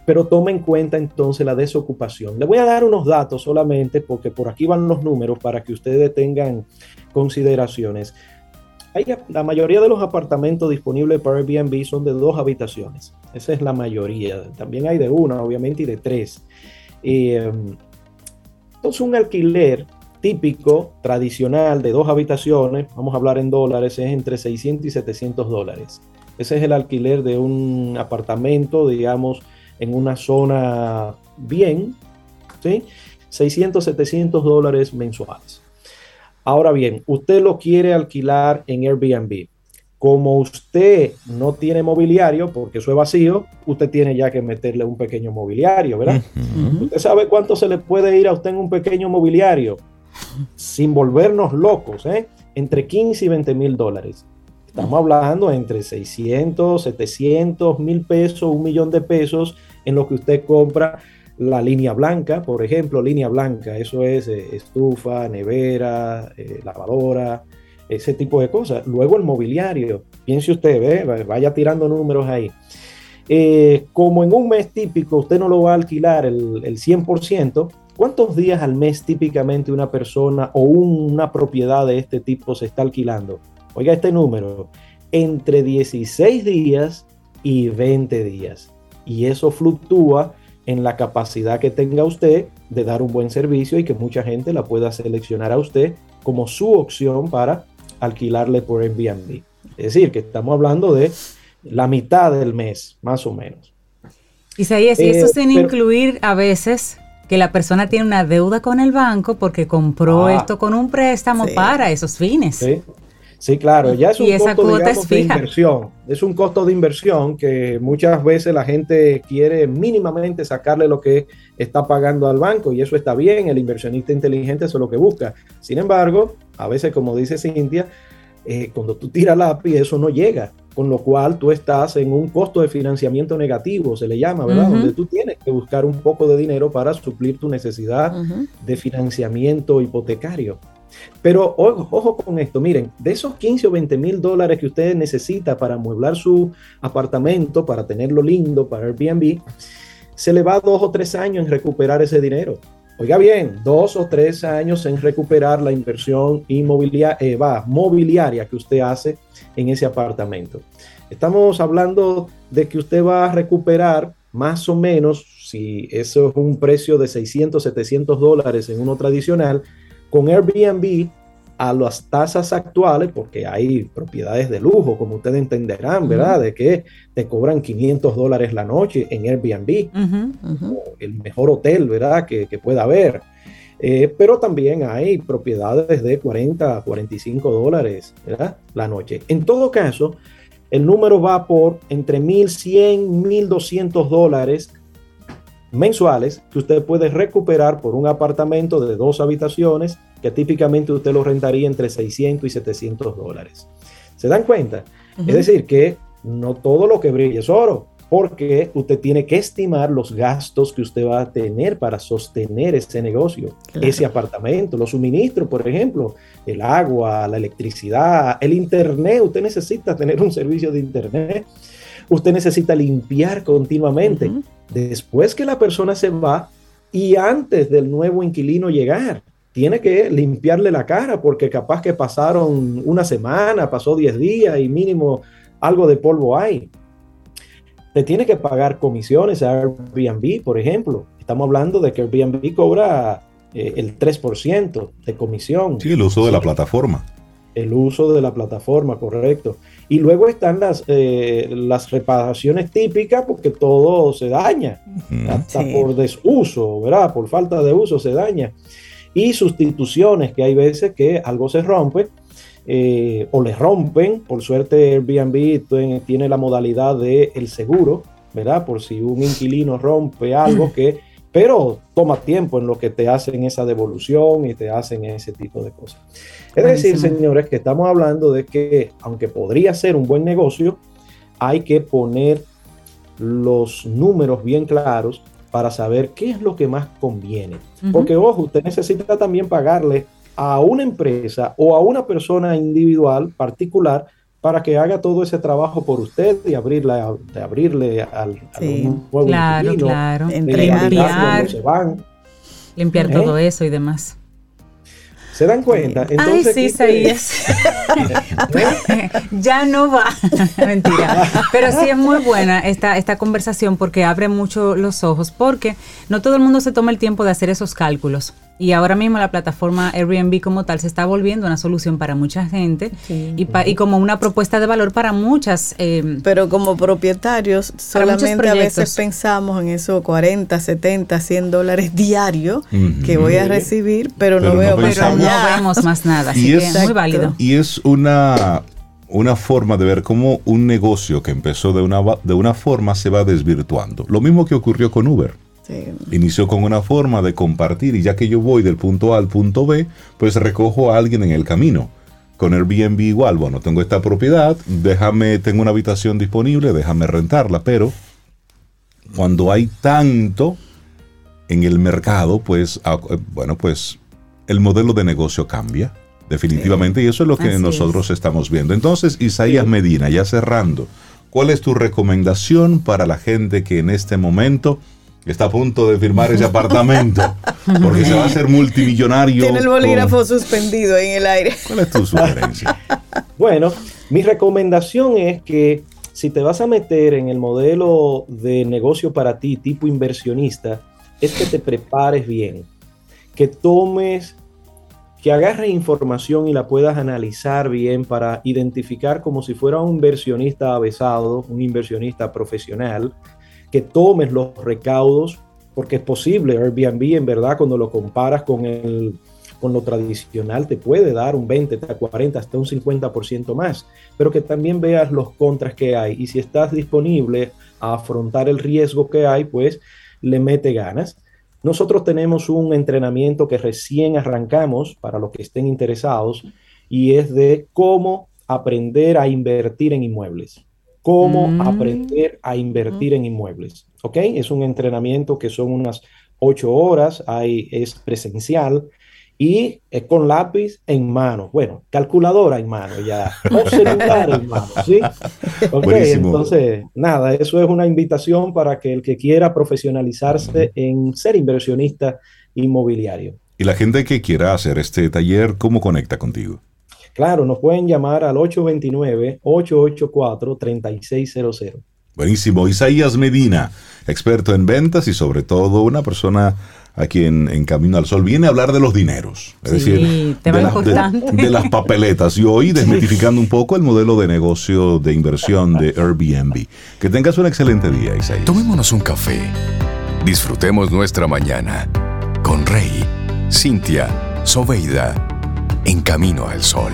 Speaker 6: pero toma en cuenta entonces la desocupación. Le voy a dar unos datos solamente porque por aquí van los números para que ustedes tengan consideraciones. Hay, la mayoría de los apartamentos disponibles para Airbnb son de dos habitaciones. Esa es la mayoría. También hay de una, obviamente, y de tres. Entonces, un alquiler típico, tradicional, de dos habitaciones, vamos a hablar en dólares, es entre 600 y 700 dólares. Ese es el alquiler de un apartamento, digamos, en una zona bien, ¿sí? 600, 700 dólares mensuales. Ahora bien, usted lo quiere alquilar en Airbnb. Como usted no tiene mobiliario, porque eso es vacío, usted tiene ya que meterle un pequeño mobiliario, ¿verdad? ¿Usted sabe cuánto se le puede ir a usted en un pequeño mobiliario? Sin volvernos locos, ¿eh? Entre 15 y 20 mil dólares. Estamos hablando entre 600, 700 mil pesos, un millón de pesos en lo que usted compra la línea blanca, por ejemplo, línea blanca, eso es eh, estufa, nevera, eh, lavadora, ese tipo de cosas. Luego el mobiliario, piense usted, vaya tirando números ahí. Eh, como en un mes típico usted no lo va a alquilar el 100%, ¿cuántos días al mes típicamente una persona o una propiedad de este tipo se está alquilando? Oiga este número, entre 16 días y 20 días. Y eso fluctúa en la capacidad que tenga usted de dar un buen servicio y que mucha gente la pueda seleccionar a usted como su opción para alquilarle por Airbnb. Es decir, que estamos hablando de la mitad del mes, más o menos.
Speaker 1: Isaías, y eso eh, sin incluir a veces que la persona tiene una deuda con el banco porque compró ah. esto con un préstamo para esos fines.
Speaker 6: Sí. Sí, claro, ya es un costo de inversión. Es un costo de inversión que muchas veces la gente quiere mínimamente sacarle lo que está pagando al banco y eso está bien, el inversionista inteligente eso es lo que busca. Sin embargo, a veces, como dice Cintia, eh, cuando tú tiras API eso no llega, con lo cual tú estás en un costo de financiamiento negativo, se le llama, ¿verdad? Donde tú tienes que buscar un poco de dinero para suplir tu necesidad de financiamiento hipotecario. Pero ojo, con esto, miren, de esos 15 o 20 mil dólares que usted necesita para amueblar su apartamento, para tenerlo lindo, para Airbnb, se le va dos o tres años en recuperar ese dinero. Oiga bien, dos o tres años en recuperar la inversión inmobiliaria, eh, mobiliaria que usted hace en ese apartamento. Estamos hablando de que usted va a recuperar más o menos, si eso es un precio de 600, 700 dólares en uno tradicional, con Airbnb a las tasas actuales, porque hay propiedades de lujo, como ustedes entenderán, ¿verdad? De que te cobran 500 dólares la noche en Airbnb, el mejor hotel, ¿verdad? Que, pueda haber. Eh, pero también hay propiedades de 40 a 45 dólares, ¿verdad? La noche. En todo caso, el número va por entre 1.100, 1.200 dólares mensuales que usted puede recuperar por un apartamento de dos habitaciones que típicamente usted lo rentaría entre 600 y 700 dólares. ¿Se dan cuenta? Es decir, que no todo lo que brilla es oro, porque usted tiene que estimar los gastos que usted va a tener para sostener ese negocio, ese apartamento, los suministros, por ejemplo, el agua, la electricidad, el internet. Usted necesita tener un servicio de internet. Usted necesita limpiar continuamente. Después que la persona se va, y antes del nuevo inquilino llegar. Tiene que limpiarle la cara porque capaz que pasaron una semana, pasó 10 días y mínimo algo de polvo hay. Te tiene que pagar comisiones a Airbnb, por ejemplo. Estamos hablando de que Airbnb cobra eh, el 3% de comisión.
Speaker 2: Sí, el uso de la plataforma.
Speaker 6: El uso de la plataforma, correcto. Y luego están las, eh, las reparaciones típicas porque todo se daña, hasta por desuso, ¿verdad? Por falta de uso se daña. Y sustituciones, que hay veces que algo se rompe eh, o le rompen. Por suerte Airbnb tiene la modalidad de el seguro, ¿verdad? Por si un inquilino rompe algo que pero toma tiempo en lo que te hacen esa devolución y te hacen ese tipo de cosas. Es decir, señores, que estamos hablando de que aunque podría ser un buen negocio, hay que poner los números bien claros para saber qué es lo que más conviene. Porque, ojo, usted necesita también pagarle a una empresa o a una persona individual particular para que haga todo ese trabajo por usted y abrirle, de abrirle al,
Speaker 1: nuevo claro, claro. limpiar, limpiar ¿Eh? todo eso y demás.
Speaker 6: ¿Se dan cuenta?
Speaker 1: Entonces, Ay, sí, Isaías. [laughs] ya no va. [laughs] Mentira. Pero sí es muy buena esta, esta conversación porque abre mucho los ojos, porque no todo el mundo se toma el tiempo de hacer esos cálculos. Y ahora mismo la plataforma Airbnb como tal se está volviendo una solución para mucha gente y, y, como una propuesta de valor para muchas.
Speaker 3: Eh, Pero como propietarios solamente a veces pensamos en esos 40, 70, 100 dólares [laughs] diarios que voy a recibir, pero, no, veo
Speaker 1: más no vemos más nada. Así y es, muy válido.
Speaker 2: Y es una una forma de ver cómo un negocio que empezó de una, de una forma se va desvirtuando. Lo mismo que ocurrió con Uber. Inició con una forma de compartir y ya que yo voy del punto A al punto B, pues recojo a alguien en el camino. Con Airbnb igual, bueno, tengo esta propiedad, déjame, tengo una habitación disponible, déjame rentarla, pero cuando hay tanto en el mercado, pues, eh, bueno, pues el modelo de negocio cambia, definitivamente, y eso es lo que nosotros estamos viendo. Entonces, Isaías Medina, ya cerrando, ¿cuál es tu recomendación para la gente que en este momento está a punto de firmar ese apartamento porque se va a hacer multimillonario.
Speaker 3: Tiene el bolígrafo suspendido en el aire.
Speaker 2: ¿Cuál es tu sugerencia?
Speaker 6: bueno, mi recomendación es que si te vas a meter en el modelo de negocio para ti tipo inversionista, es que te prepares bien, que tomes, que agarres información y la puedas analizar bien para identificar como si fuera un inversionista avesado, un inversionista profesional, que tomes los recaudos, porque es posible, Airbnb en verdad cuando lo comparas con, el, con lo tradicional te puede dar un 20, 40, hasta un 50% más, pero que también veas los contras que hay. Y si estás disponible a afrontar el riesgo que hay, pues le mete ganas. Nosotros tenemos un entrenamiento que recién arrancamos para los que estén interesados y es de cómo aprender a invertir en inmuebles cómo mm. aprender a invertir en inmuebles. ¿Ok? Es un entrenamiento que son unas ocho horas, hay, es presencial y es con lápiz en mano. Bueno, calculadora en mano ya, o [laughs] celular en mano, ¿sí? Ok, entonces, nada, eso es una invitación para que el que quiera profesionalizarse en ser inversionista inmobiliario.
Speaker 2: Y la gente que quiera hacer este taller, ¿cómo conecta contigo?
Speaker 6: Claro, nos pueden llamar al 829-884-3600.
Speaker 2: Buenísimo. Isaías Medina, experto en ventas y sobre todo una persona aquí en, Camino al Sol, viene a hablar de los dineros. Es decir, de, de, las papeletas. Y hoy [laughs] desmitificando un poco el modelo de negocio de inversión de Airbnb. Que tengas un excelente día, Isaías.
Speaker 4: Tomémonos un café. Disfrutemos nuestra mañana con Rey, Cintia, Soveida en camino al sol.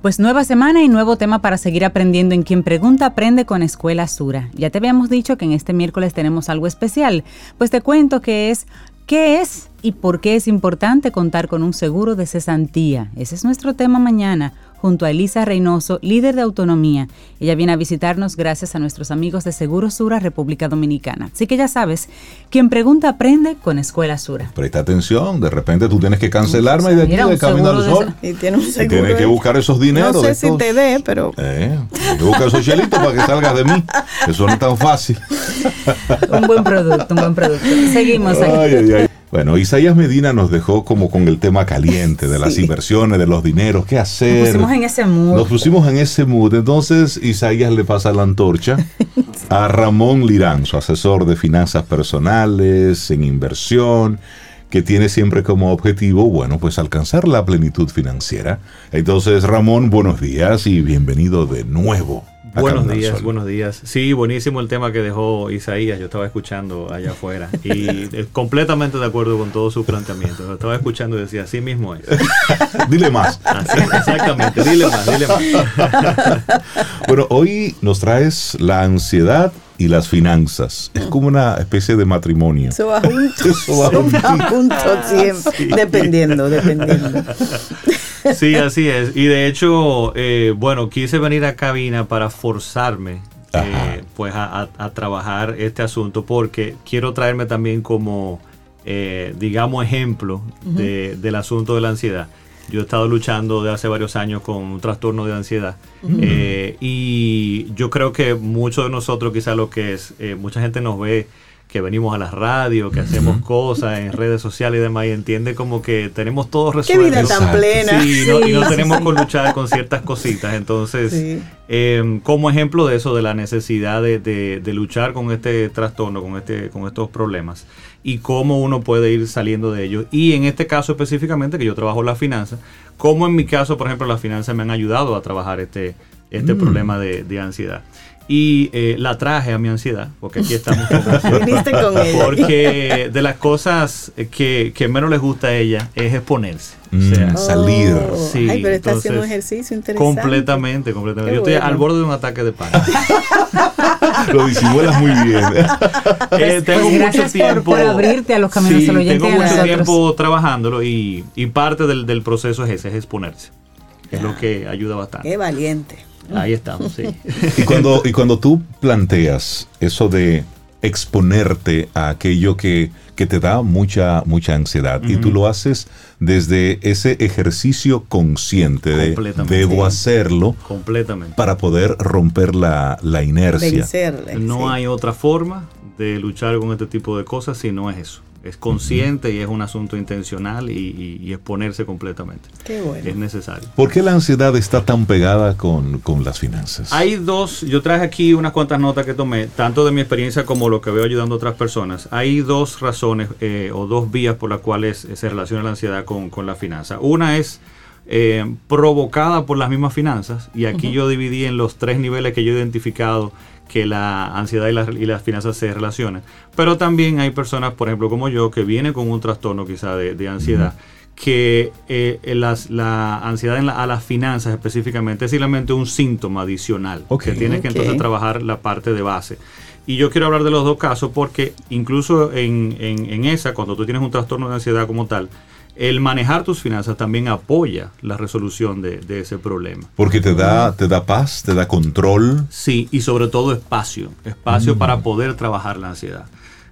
Speaker 1: Pues nueva semana y nuevo tema para seguir aprendiendo en Quien Pregunta Aprende con Escuela Sura. Ya te habíamos dicho que en este miércoles tenemos algo especial. Pues te cuento que es ¿Qué es y por qué es importante contar con un seguro de cesantía? Ese es nuestro tema mañana junto a Elisa Reynoso, líder de autonomía. Ella viene a visitarnos gracias a nuestros amigos de Seguro Sura, República Dominicana. Así que ya sabes, quien pregunta aprende con Escuela Sura.
Speaker 2: Presta atención, de repente tú tienes que cancelarme y de aquí de Camino al Sol. Y tienes, que buscar esos dineros.
Speaker 3: No sé si te dé, pero...
Speaker 2: Eh, tienes que buscar esos chelitos para que salgas de mí. Eso no es tan fácil. [laughs]
Speaker 1: un buen producto, un buen producto. Seguimos aquí.
Speaker 2: Bueno, Isaías Medina nos dejó como con el tema caliente de las inversiones, de los dineros, qué hacer.
Speaker 1: Nos pusimos en ese mood.
Speaker 2: Nos pusimos en ese mood. Entonces Isaías le pasa la antorcha [laughs] a Ramón Lirán, su asesor de finanzas personales, en inversión, que tiene siempre como objetivo, bueno, pues alcanzar la plenitud financiera. Entonces, Ramón, buenos días y bienvenido de nuevo.
Speaker 7: Buenos días, buenos días. Sí, buenísimo el tema que dejó Isaías. Yo estaba escuchando allá afuera [laughs] y completamente de acuerdo con todos sus planteamientos. Lo estaba escuchando y decía, así mismo es. [laughs]
Speaker 2: dile más.
Speaker 7: exactamente, dile más, dile más. [laughs]
Speaker 2: bueno, hoy nos traes la ansiedad y las finanzas. Es como una especie de matrimonio.
Speaker 3: Eso va junto. Eso va junto, siempre. Dependiendo, dependiendo. [laughs]
Speaker 7: Sí, así es. Y de hecho, eh, bueno, quise venir a cabina para forzarme eh, pues a, trabajar este asunto porque quiero traerme también como, eh, digamos, ejemplo del asunto de la ansiedad. Yo he estado luchando de hace varios años con un trastorno de ansiedad. Y yo creo que muchos de nosotros quizá lo que es, mucha gente nos ve que venimos a la radio, que hacemos cosas en redes sociales y demás, y entiende como que tenemos todo resuelto.
Speaker 3: Qué vida tan plena.
Speaker 7: Sí, y no tenemos que luchar con ciertas cositas. Entonces, em, como ejemplo de eso, de la necesidad de, de, luchar con este trastorno, con, este, con estos problemas, y cómo uno puede ir saliendo de ellos. Y en este caso específicamente, que yo trabajo la finanzas, cómo en mi caso, por ejemplo, las finanzas me han ayudado a trabajar este, este mm. problema de, de ansiedad y eh, la traje a mi ansiedad, porque aquí estamos con [laughs] Porque de las cosas que, que, menos les gusta a ella es exponerse. o mm,
Speaker 2: sea, salir.
Speaker 3: Sí, Ay, pero está haciendo un ejercicio interesante.
Speaker 7: Completamente, completamente. Yo estoy al borde de un ataque de pánico. [laughs]
Speaker 2: Lo disimulas muy bien.
Speaker 7: eh, tengo pues mucho tiempo.
Speaker 1: Por, abrirte a los caminos sí,
Speaker 7: Tengo mucho tiempo trabajándolo y, y parte del, del, proceso es ese, es exponerse. Es lo que ayuda bastante.
Speaker 3: Qué valiente. [laughs]
Speaker 7: Ahí estamos, sí.
Speaker 2: Y cuando, y cuando tú planteas eso de exponerte a aquello que, te da mucha, mucha ansiedad y tú lo haces desde ese ejercicio consciente de debo hacerlo
Speaker 7: completamente.
Speaker 2: para poder romper la, la inercia.
Speaker 7: no hay otra forma de luchar con este tipo de cosas si no es eso es consciente y es un asunto intencional y, exponerse completamente.
Speaker 3: Qué bueno.
Speaker 7: Es necesario.
Speaker 2: ¿Por qué la ansiedad está tan pegada con, las finanzas?
Speaker 7: Hay dos, yo traje aquí unas cuantas notas que tomé, tanto de mi experiencia como lo que veo ayudando a otras personas. Hay dos razones eh, o dos vías por las cuales se relaciona la ansiedad con, la finanza. Una es eh, provocada por las mismas finanzas y aquí yo dividí en los tres niveles que yo he identificado que la ansiedad y, las finanzas se relacionan. Pero también hay personas, por ejemplo, como yo, que vienen con un trastorno quizá de, ansiedad. que eh, la ansiedad a las finanzas específicamente es simplemente un síntoma adicional que tienes que entonces trabajar la parte de base. Y yo quiero hablar de los dos casos porque incluso en, en esa, cuando tú tienes un trastorno de ansiedad como tal, el manejar tus finanzas también apoya la resolución de, ese problema.
Speaker 2: Porque te da, te da paz, te da control.
Speaker 7: Sí, y sobre todo espacio, espacio mm. para poder trabajar la ansiedad.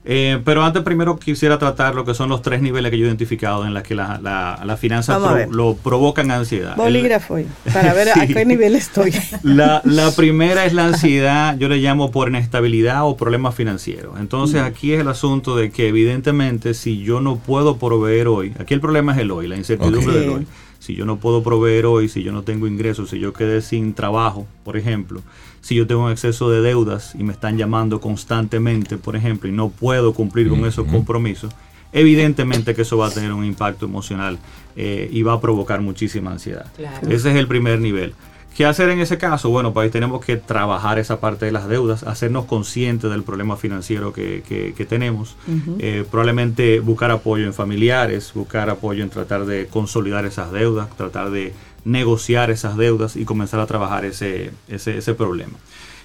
Speaker 7: Eh, pero antes primero quisiera tratar lo que son los tres niveles que yo he identificado en los que las la, finanzas lo provocan ansiedad.
Speaker 3: Bolígrafo, para ver [laughs] a qué nivel estoy.
Speaker 7: La, primera es la ansiedad, yo le llamo por inestabilidad o problemas financieros. Entonces mm. aquí es el asunto de que evidentemente si yo no puedo proveer hoy, aquí el problema es el hoy, la incertidumbre del hoy. Si yo no puedo proveer hoy, si yo no tengo ingresos, si yo quedé sin trabajo, por ejemplo, si yo tengo un exceso de deudas y me están llamando constantemente, por ejemplo, y no puedo cumplir con esos compromisos, evidentemente que eso va a tener un impacto emocional eh, y va a provocar muchísima ansiedad. Ese es el primer nivel. ¿Qué hacer en ese caso? Bueno, pues ahí tenemos que trabajar esa parte de las deudas, hacernos conscientes del problema financiero que, que, tenemos, eh, probablemente buscar apoyo en familiares, buscar apoyo en tratar de consolidar esas deudas, tratar de negociar esas deudas y comenzar a trabajar ese, ese, problema.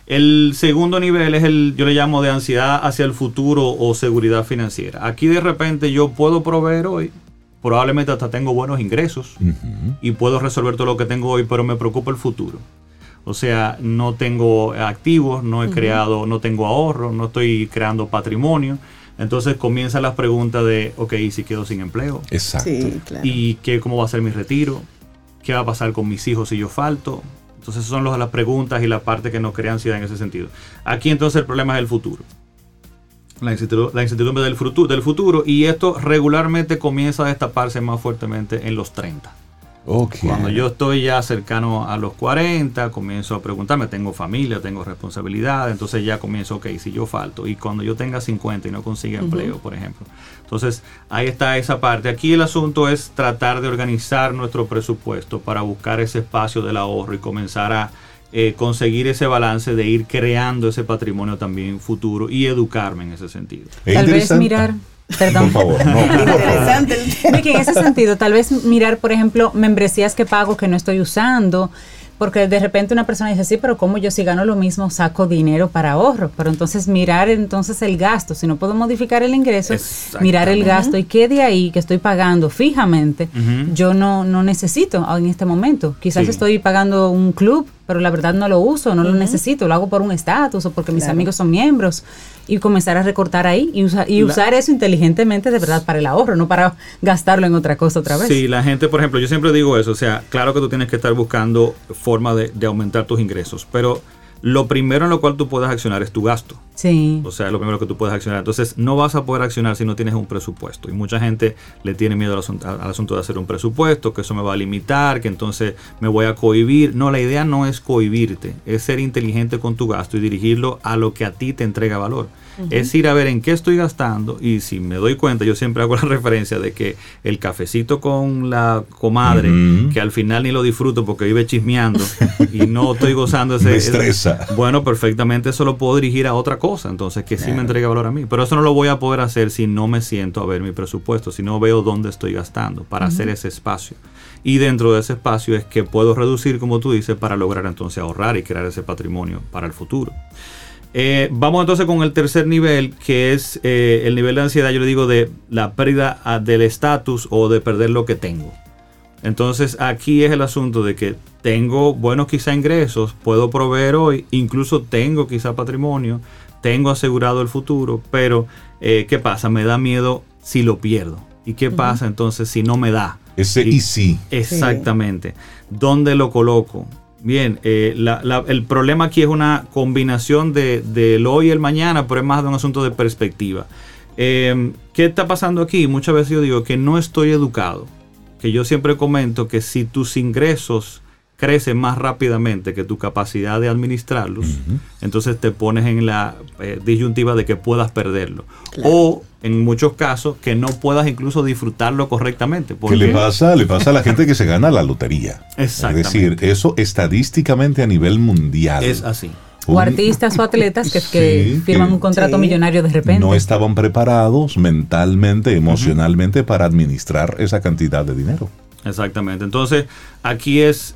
Speaker 7: El segundo nivel es el, yo le llamo de ansiedad hacia el futuro o seguridad financiera. Aquí de repente yo puedo proveer hoy, probablemente hasta tengo buenos ingresos y puedo resolver todo lo que tengo hoy, pero me preocupa el futuro. O sea, no tengo activos, no he creado, no tengo ahorro, no estoy creando patrimonio. Entonces comienzan las preguntas de, ok, ¿y si quedo sin empleo?
Speaker 2: Exacto.
Speaker 7: ¿Y qué, cómo va a ser mi retiro? ¿Qué va a pasar con mis hijos si yo falto? Entonces, esas son las preguntas y la parte que nos crea ansiedad en ese sentido. Aquí entonces el problema es el futuro. La incertidumbre, del, futuro, del futuro y esto regularmente comienza a destaparse más fuertemente en los 30. Cuando yo estoy ya cercano a los 40, comienzo a preguntarme, tengo familia, tengo responsabilidad, entonces ya comienzo, ok, si yo falto, y cuando yo tenga 50 y no consiga empleo, por ejemplo. Entonces, ahí está esa parte. Aquí el asunto es tratar de organizar nuestro presupuesto para buscar ese espacio del ahorro y comenzar a eh, conseguir ese balance de ir creando ese patrimonio también futuro y educarme en ese sentido.
Speaker 1: Tal vez mirar Perdón. Por favor, no. [laughs] Interesante. [laughs] en ese sentido, tal vez mirar, por ejemplo, membresías que pago que no estoy usando, porque de repente una persona dice, sí, pero como yo si gano lo mismo saco dinero para ahorro? Pero entonces mirar entonces el gasto, si no puedo modificar el ingreso, mirar el gasto y qué de ahí que estoy pagando fijamente, yo no, no necesito en este momento. Quizás estoy pagando un club, pero la verdad no lo uso, no lo necesito, lo hago por un estatus o porque mis amigos son miembros y comenzar a recortar ahí y, y usar eso inteligentemente de verdad para el ahorro, no para gastarlo en otra cosa otra vez.
Speaker 7: Sí, la gente, por ejemplo, yo siempre digo eso, o sea, claro que tú tienes que estar buscando forma de, de aumentar tus ingresos, pero lo primero en lo cual tú puedes accionar es tu gasto.
Speaker 1: Sí.
Speaker 7: O sea, es lo primero que tú puedes accionar. Entonces, no vas a poder accionar si no tienes un presupuesto. Y mucha gente le tiene miedo al asunto, de hacer un presupuesto, que eso me va a limitar, que entonces me voy a cohibir. No, la idea no es cohibirte, es ser inteligente con tu gasto y dirigirlo a lo que a ti te entrega valor. Es ir a ver en qué estoy gastando y si me doy cuenta, yo siempre hago [laughs] la referencia de que el cafecito con la comadre, que al final ni lo disfruto porque vive chismeando y no estoy gozando [laughs] ese...
Speaker 2: Me estresa.
Speaker 7: bueno, perfectamente eso lo puedo dirigir a otra cosa, entonces que sí me entregue valor a mí. Pero eso no lo voy a poder hacer si no me siento a ver mi presupuesto, si no veo dónde estoy gastando para hacer ese espacio. Y dentro de ese espacio es que puedo reducir, como tú dices, para lograr entonces ahorrar y crear ese patrimonio para el futuro. Eh, vamos entonces con el tercer nivel, que es eh, el nivel de ansiedad, yo le digo, de la pérdida ah, del estatus o de perder lo que tengo. Entonces aquí es el asunto de que tengo buenos quizá ingresos, puedo proveer hoy, incluso tengo quizá patrimonio, tengo asegurado el futuro, pero eh, ¿qué pasa? Me da miedo si lo pierdo. ¿Y qué pasa entonces si no me da?
Speaker 2: Ese y, sí.
Speaker 7: Exactamente. ¿Dónde lo coloco? Bien, eh, el problema aquí es una combinación de, del hoy y el mañana, pero es más de un asunto de perspectiva. Em, ¿Qué está pasando aquí? Muchas veces yo digo que no estoy educado, que yo siempre comento que si tus ingresos crece más rápidamente que tu capacidad de administrarlos, entonces te pones en la eh, disyuntiva de que puedas perderlo. O en muchos casos que no puedas incluso disfrutarlo correctamente.
Speaker 2: ¿Qué le pasa? Le pasa a la gente que se gana la lotería. Es decir, eso estadísticamente a nivel mundial.
Speaker 7: Es así.
Speaker 1: O artistas o atletas que, firman un contrato millonario de repente.
Speaker 2: No estaban preparados mentalmente, emocionalmente para administrar esa cantidad de dinero.
Speaker 7: Exactamente. Entonces, aquí es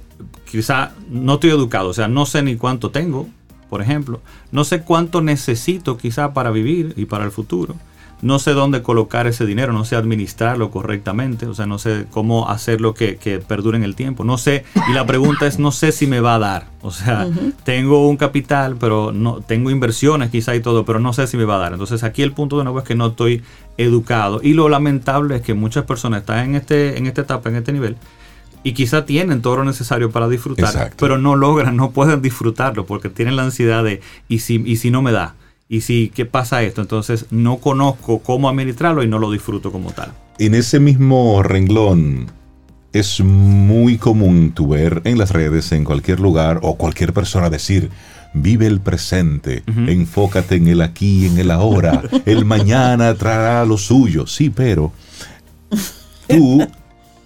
Speaker 7: quizá no estoy educado, o sea, no sé ni cuánto tengo, por ejemplo, no sé cuánto necesito quizá para vivir y para el futuro. No sé dónde colocar ese dinero, no sé administrarlo correctamente, o sea, no sé cómo hacerlo que, que perdure en el tiempo. No sé, y la pregunta es, no sé si me va a dar. O sea, tengo un capital, pero no tengo inversiones quizá y todo, pero no sé si me va a dar. Entonces aquí el punto de nuevo es que no estoy educado. Y lo lamentable es que muchas personas están en, este, en esta etapa, en este nivel, y quizá tienen todo lo necesario para disfrutar, pero no logran, no pueden disfrutarlo porque tienen la ansiedad de, ¿y si, y si no me da? ¿Y si qué pasa esto? Entonces no conozco cómo administrarlo y no lo disfruto como tal.
Speaker 2: En ese mismo renglón, es muy común tu ver en las redes, en cualquier lugar, o cualquier persona decir, vive el presente, enfócate en el aquí, en el ahora, el mañana traerá lo suyo. Sí, pero [laughs] tú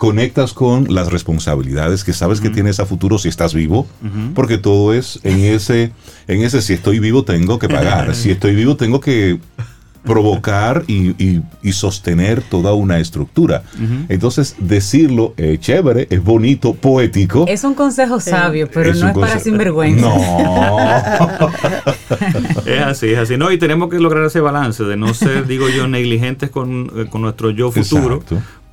Speaker 2: conectas con las responsabilidades que sabes que tienes a futuro si estás vivo, porque todo es en ese, en ese si estoy vivo tengo que pagar, si estoy vivo tengo que provocar y, sostener toda una estructura. Entonces, decirlo es chévere, es bonito, poético.
Speaker 1: Es un consejo sabio, pero no es para sinvergüenza.
Speaker 2: No. [laughs]
Speaker 7: es así, es así. No, y tenemos que lograr ese balance de no ser, digo yo, negligentes con, con nuestro yo futuro,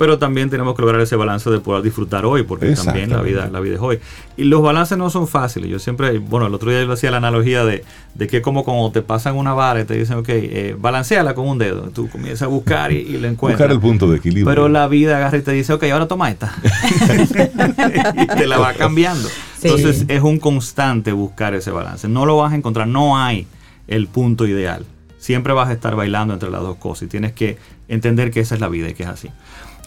Speaker 7: pero también tenemos que lograr ese balance de poder disfrutar hoy, porque también la vida, la vida es hoy. Y los balances no son fáciles. Yo siempre, bueno, el otro día yo hacía la analogía de, de que como cuando te pasan una vara y te dicen, ok, eh, balanceala con un dedo. Tú comienzas a buscar y, y lo encuentras.
Speaker 2: Buscar el punto de equilibrio.
Speaker 7: Pero la vida agarra y te dice, ok, ahora toma esta. [laughs] [laughs] y te la va cambiando. Entonces es un constante buscar ese balance. No lo vas a encontrar, no hay el punto ideal. Siempre vas a estar bailando entre las dos cosas y tienes que entender que esa es la vida y que es así.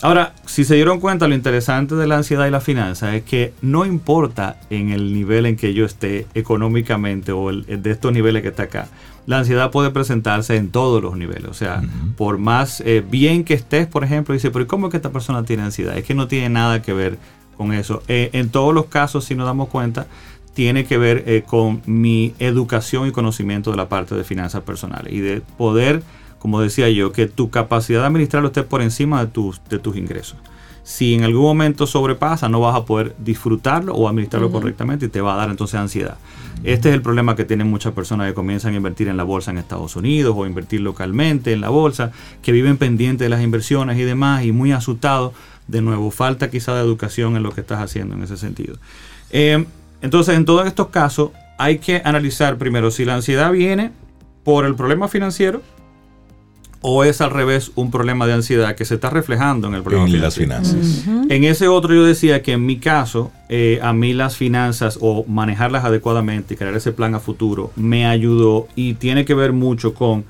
Speaker 7: Ahora, si se dieron cuenta, lo interesante de la ansiedad y la finanza es que no importa en el nivel en que yo esté económicamente o el, de estos niveles que está acá, la ansiedad puede presentarse en todos los niveles. O sea, por más eh, bien que estés, por ejemplo, dice, pero ¿cómo es que esta persona tiene ansiedad? Es que no tiene nada que ver con eso. Eh, en todos los casos, si nos damos cuenta, tiene que ver eh, con mi educación y conocimiento de la parte de finanzas personales y de poder como decía yo, que tu capacidad de administrarlo esté por encima de tus, de tus ingresos. Si en algún momento sobrepasa, no vas a poder disfrutarlo o administrarlo correctamente y te va a dar entonces ansiedad. Este es el problema que tienen muchas personas que comienzan a invertir en la bolsa en Estados Unidos o invertir localmente en la bolsa, que viven pendientes de las inversiones y demás y muy asustados. De nuevo, falta quizá de educación en lo que estás haciendo en ese sentido. Eh, entonces, en todos estos casos, hay que analizar primero si la ansiedad viene por el problema financiero o es al revés un problema de ansiedad que se está reflejando en el problema
Speaker 2: en las finanzas.
Speaker 7: En ese otro yo decía que en mi caso, eh, a mí las finanzas o manejarlas adecuadamente y crear ese plan a futuro me ayudó y tiene que ver mucho con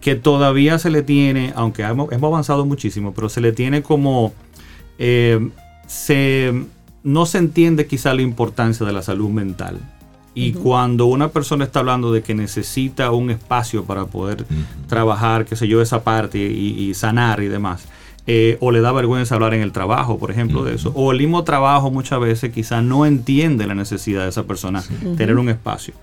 Speaker 7: que todavía se le tiene, aunque hemos, avanzado muchísimo, pero se le tiene como... Eh, se, no se entiende quizá la importancia de la salud mental y cuando una persona está hablando de que necesita un espacio para poder trabajar, qué sé yo, esa parte y, sanar y demás, eh, o le da vergüenza hablar en el trabajo, por ejemplo, de eso, o el mismo trabajo muchas veces quizá no entiende la necesidad de esa persona tener un espacio.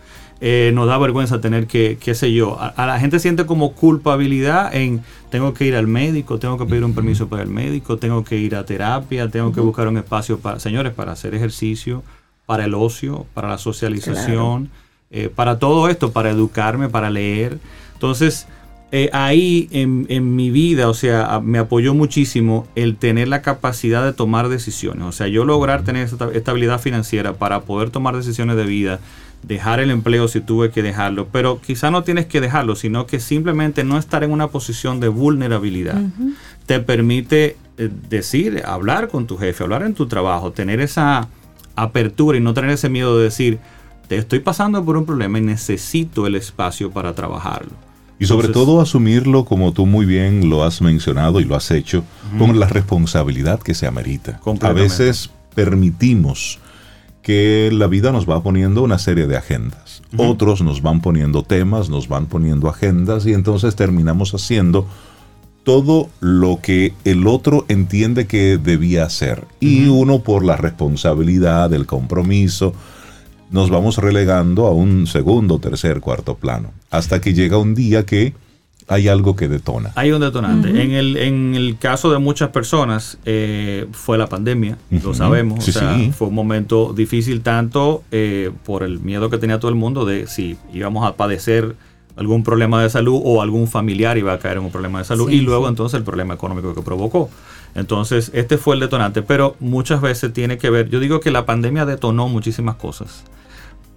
Speaker 7: Eh, nos da vergüenza tener que, qué sé yo, a, la gente siente como culpabilidad en tengo que ir al médico, tengo que pedir un permiso para el médico, tengo que ir a terapia, tengo que buscar un espacio para, señores, para hacer ejercicio, para el ocio, para la socialización, eh, para todo esto, para educarme, para leer. Entonces, eh, ahí en, mi vida, o sea, me apoyó muchísimo el tener la capacidad de tomar decisiones. O sea, yo lograr tener esta estabilidad financiera para poder tomar decisiones de vida, dejar el empleo si tuve que dejarlo, pero quizá no tienes que dejarlo, sino que simplemente no estar en una posición de vulnerabilidad te permite eh, decir, hablar con tu jefe, hablar en tu trabajo, tener esa apertura y no tener ese miedo de decir, te estoy pasando por un problema y necesito el espacio para trabajarlo.
Speaker 2: Y sobre todo asumirlo, como tú muy bien lo has mencionado y lo has hecho, con la responsabilidad que se amerita. A veces permitimos que la vida nos va poniendo una serie de agendas. Otros nos van poniendo temas, nos van poniendo agendas y entonces terminamos haciendo todo lo que el otro entiende que debía hacer. Y uno por la responsabilidad, el compromiso, nos vamos relegando a un segundo, tercer, cuarto plano. Hasta que llega un día que hay algo que detona.
Speaker 7: Hay un detonante. en, el, en el caso de muchas personas eh, fue la pandemia, lo sabemos. o sea, fue un momento difícil tanto eh, por el miedo que tenía todo el mundo de si íbamos a padecer algún problema de salud o algún familiar iba a caer en un problema de salud y luego entonces el problema económico que provocó. Entonces, este fue el detonante, pero muchas veces tiene que ver, yo digo que la pandemia detonó muchísimas cosas,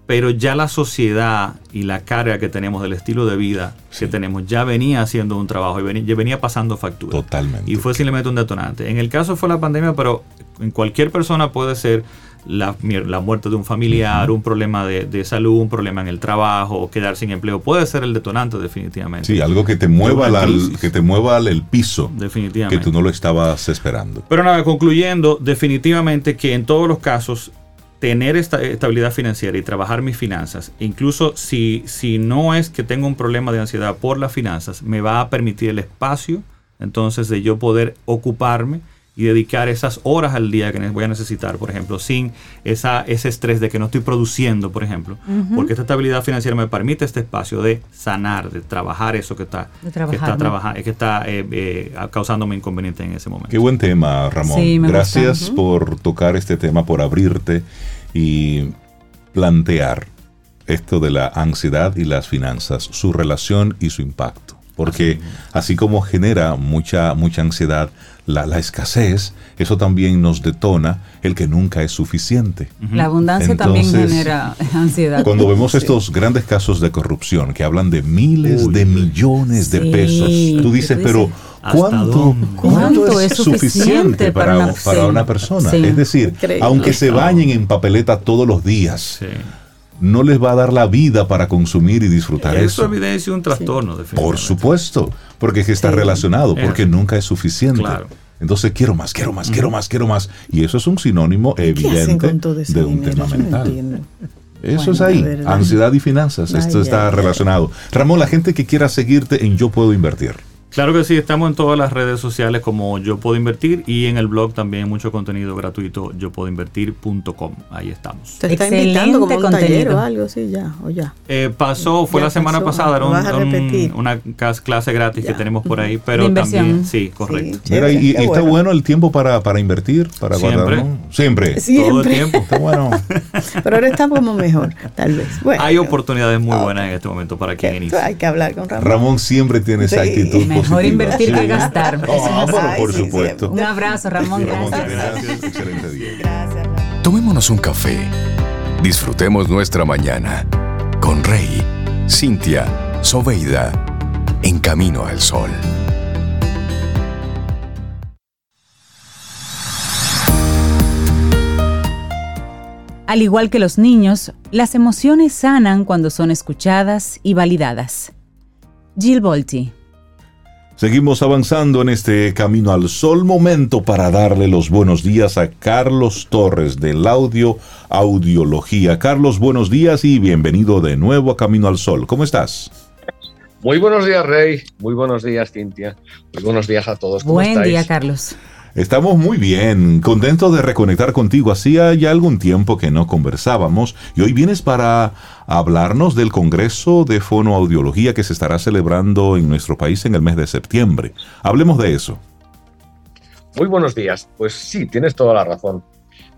Speaker 7: pero ya la sociedad y la carga que tenemos del estilo de vida que tenemos ya venía haciendo un trabajo y venía, venía pasando factura.
Speaker 2: Totalmente.
Speaker 7: Y fue simplemente un detonante. En el caso fue la pandemia, pero en cualquier persona puede ser la, muerte de un familiar, un problema de, salud, un problema en el trabajo, quedar sin empleo, puede ser el detonante definitivamente.
Speaker 2: Sí, algo que te mueva, que te mueva el piso. Definitivamente. Que tú no lo estabas esperando.
Speaker 7: Pero nada, concluyendo, definitivamente que en todos los casos tener esta estabilidad financiera y trabajar mis finanzas, incluso si, si no es que tengo un problema de ansiedad por las finanzas, me va a permitir el espacio entonces de yo poder ocuparme y dedicar esas horas al día que voy a necesitar, por ejemplo, sin esa, ese estrés de que no estoy produciendo, por ejemplo, porque esta estabilidad financiera me permite este espacio de sanar, de trabajar eso que está, que está, trabajando, que está eh, eh, causándome inconveniente en ese momento.
Speaker 2: Qué buen tema, Ramón. Gracias por tocar este tema, por abrirte y plantear esto de la ansiedad y las finanzas, su relación y su impacto. porque así como genera mucha, mucha ansiedad, la, escasez, eso también nos detona el que nunca es suficiente.
Speaker 1: La abundancia también genera ansiedad.
Speaker 2: Cuando vemos estos grandes casos de corrupción que hablan de miles de millones de pesos, tú dices, pero ¿cuánto, ¿cuánto, es, suficiente, para, una, para una persona? Es decir, aunque se bañen en papeleta todos los días, no les va a dar la vida para consumir y disfrutar eso.
Speaker 7: Eso evidencia un trastorno,
Speaker 2: Por supuesto, porque es que está relacionado, porque nunca es suficiente. Entonces quiero más, quiero más, quiero más, quiero más. Y eso es un sinónimo evidente de un tema mental. Eso es ahí, ansiedad y finanzas. Esto está relacionado. Ramón, la gente que quiera seguirte en Yo Puedo Invertir.
Speaker 7: Claro que sí, estamos en todas las redes sociales como Yo Puedo Invertir y en el blog también mucho contenido gratuito, yo puedo invertir.com. Ahí estamos.
Speaker 3: Te está invitando como un taller o algo así ya, o ya.
Speaker 7: Eh, pasó, fue la semana pasada, era una clase gratis que tenemos por ahí, pero también, sí, correcto.
Speaker 2: y, está bueno. el tiempo para, para invertir, para
Speaker 7: Siempre.
Speaker 2: Siempre.
Speaker 7: Todo el tiempo. Está
Speaker 3: bueno. [laughs] pero ahora está como mejor, tal vez.
Speaker 7: Hay oportunidades muy buenas en este momento para quien inicia.
Speaker 3: Hay que hablar con Ramón.
Speaker 2: Ramón siempre tiene esa actitud
Speaker 1: Mejor invertir que gastar.
Speaker 2: Ah, por supuesto.
Speaker 1: Un abrazo, Ramón. gracias.
Speaker 4: Excelente día. Tomémonos un café. Disfrutemos nuestra mañana con Rey, Cintia, Soveida, en camino al sol.
Speaker 1: Al igual que los niños, las emociones sanan cuando son escuchadas y validadas. Jill Bolte
Speaker 2: Seguimos avanzando en este camino al sol. Momento para darle los buenos días a Carlos Torres del Audio Audiología. Carlos, buenos días y bienvenido de nuevo a Camino al Sol. ¿Cómo estás?
Speaker 8: Muy buenos días, Rey. Muy buenos días, Cintia. Muy buenos días a todos.
Speaker 1: Buen día, Carlos.
Speaker 2: Estamos muy bien, contentos de reconectar contigo. Hacía ya algún tiempo que no conversábamos y hoy vienes para hablarnos del Congreso de Fonoaudiología que se estará celebrando en nuestro país en el mes de septiembre. Hablemos de eso.
Speaker 8: Muy buenos días. Pues sí, tienes toda la razón.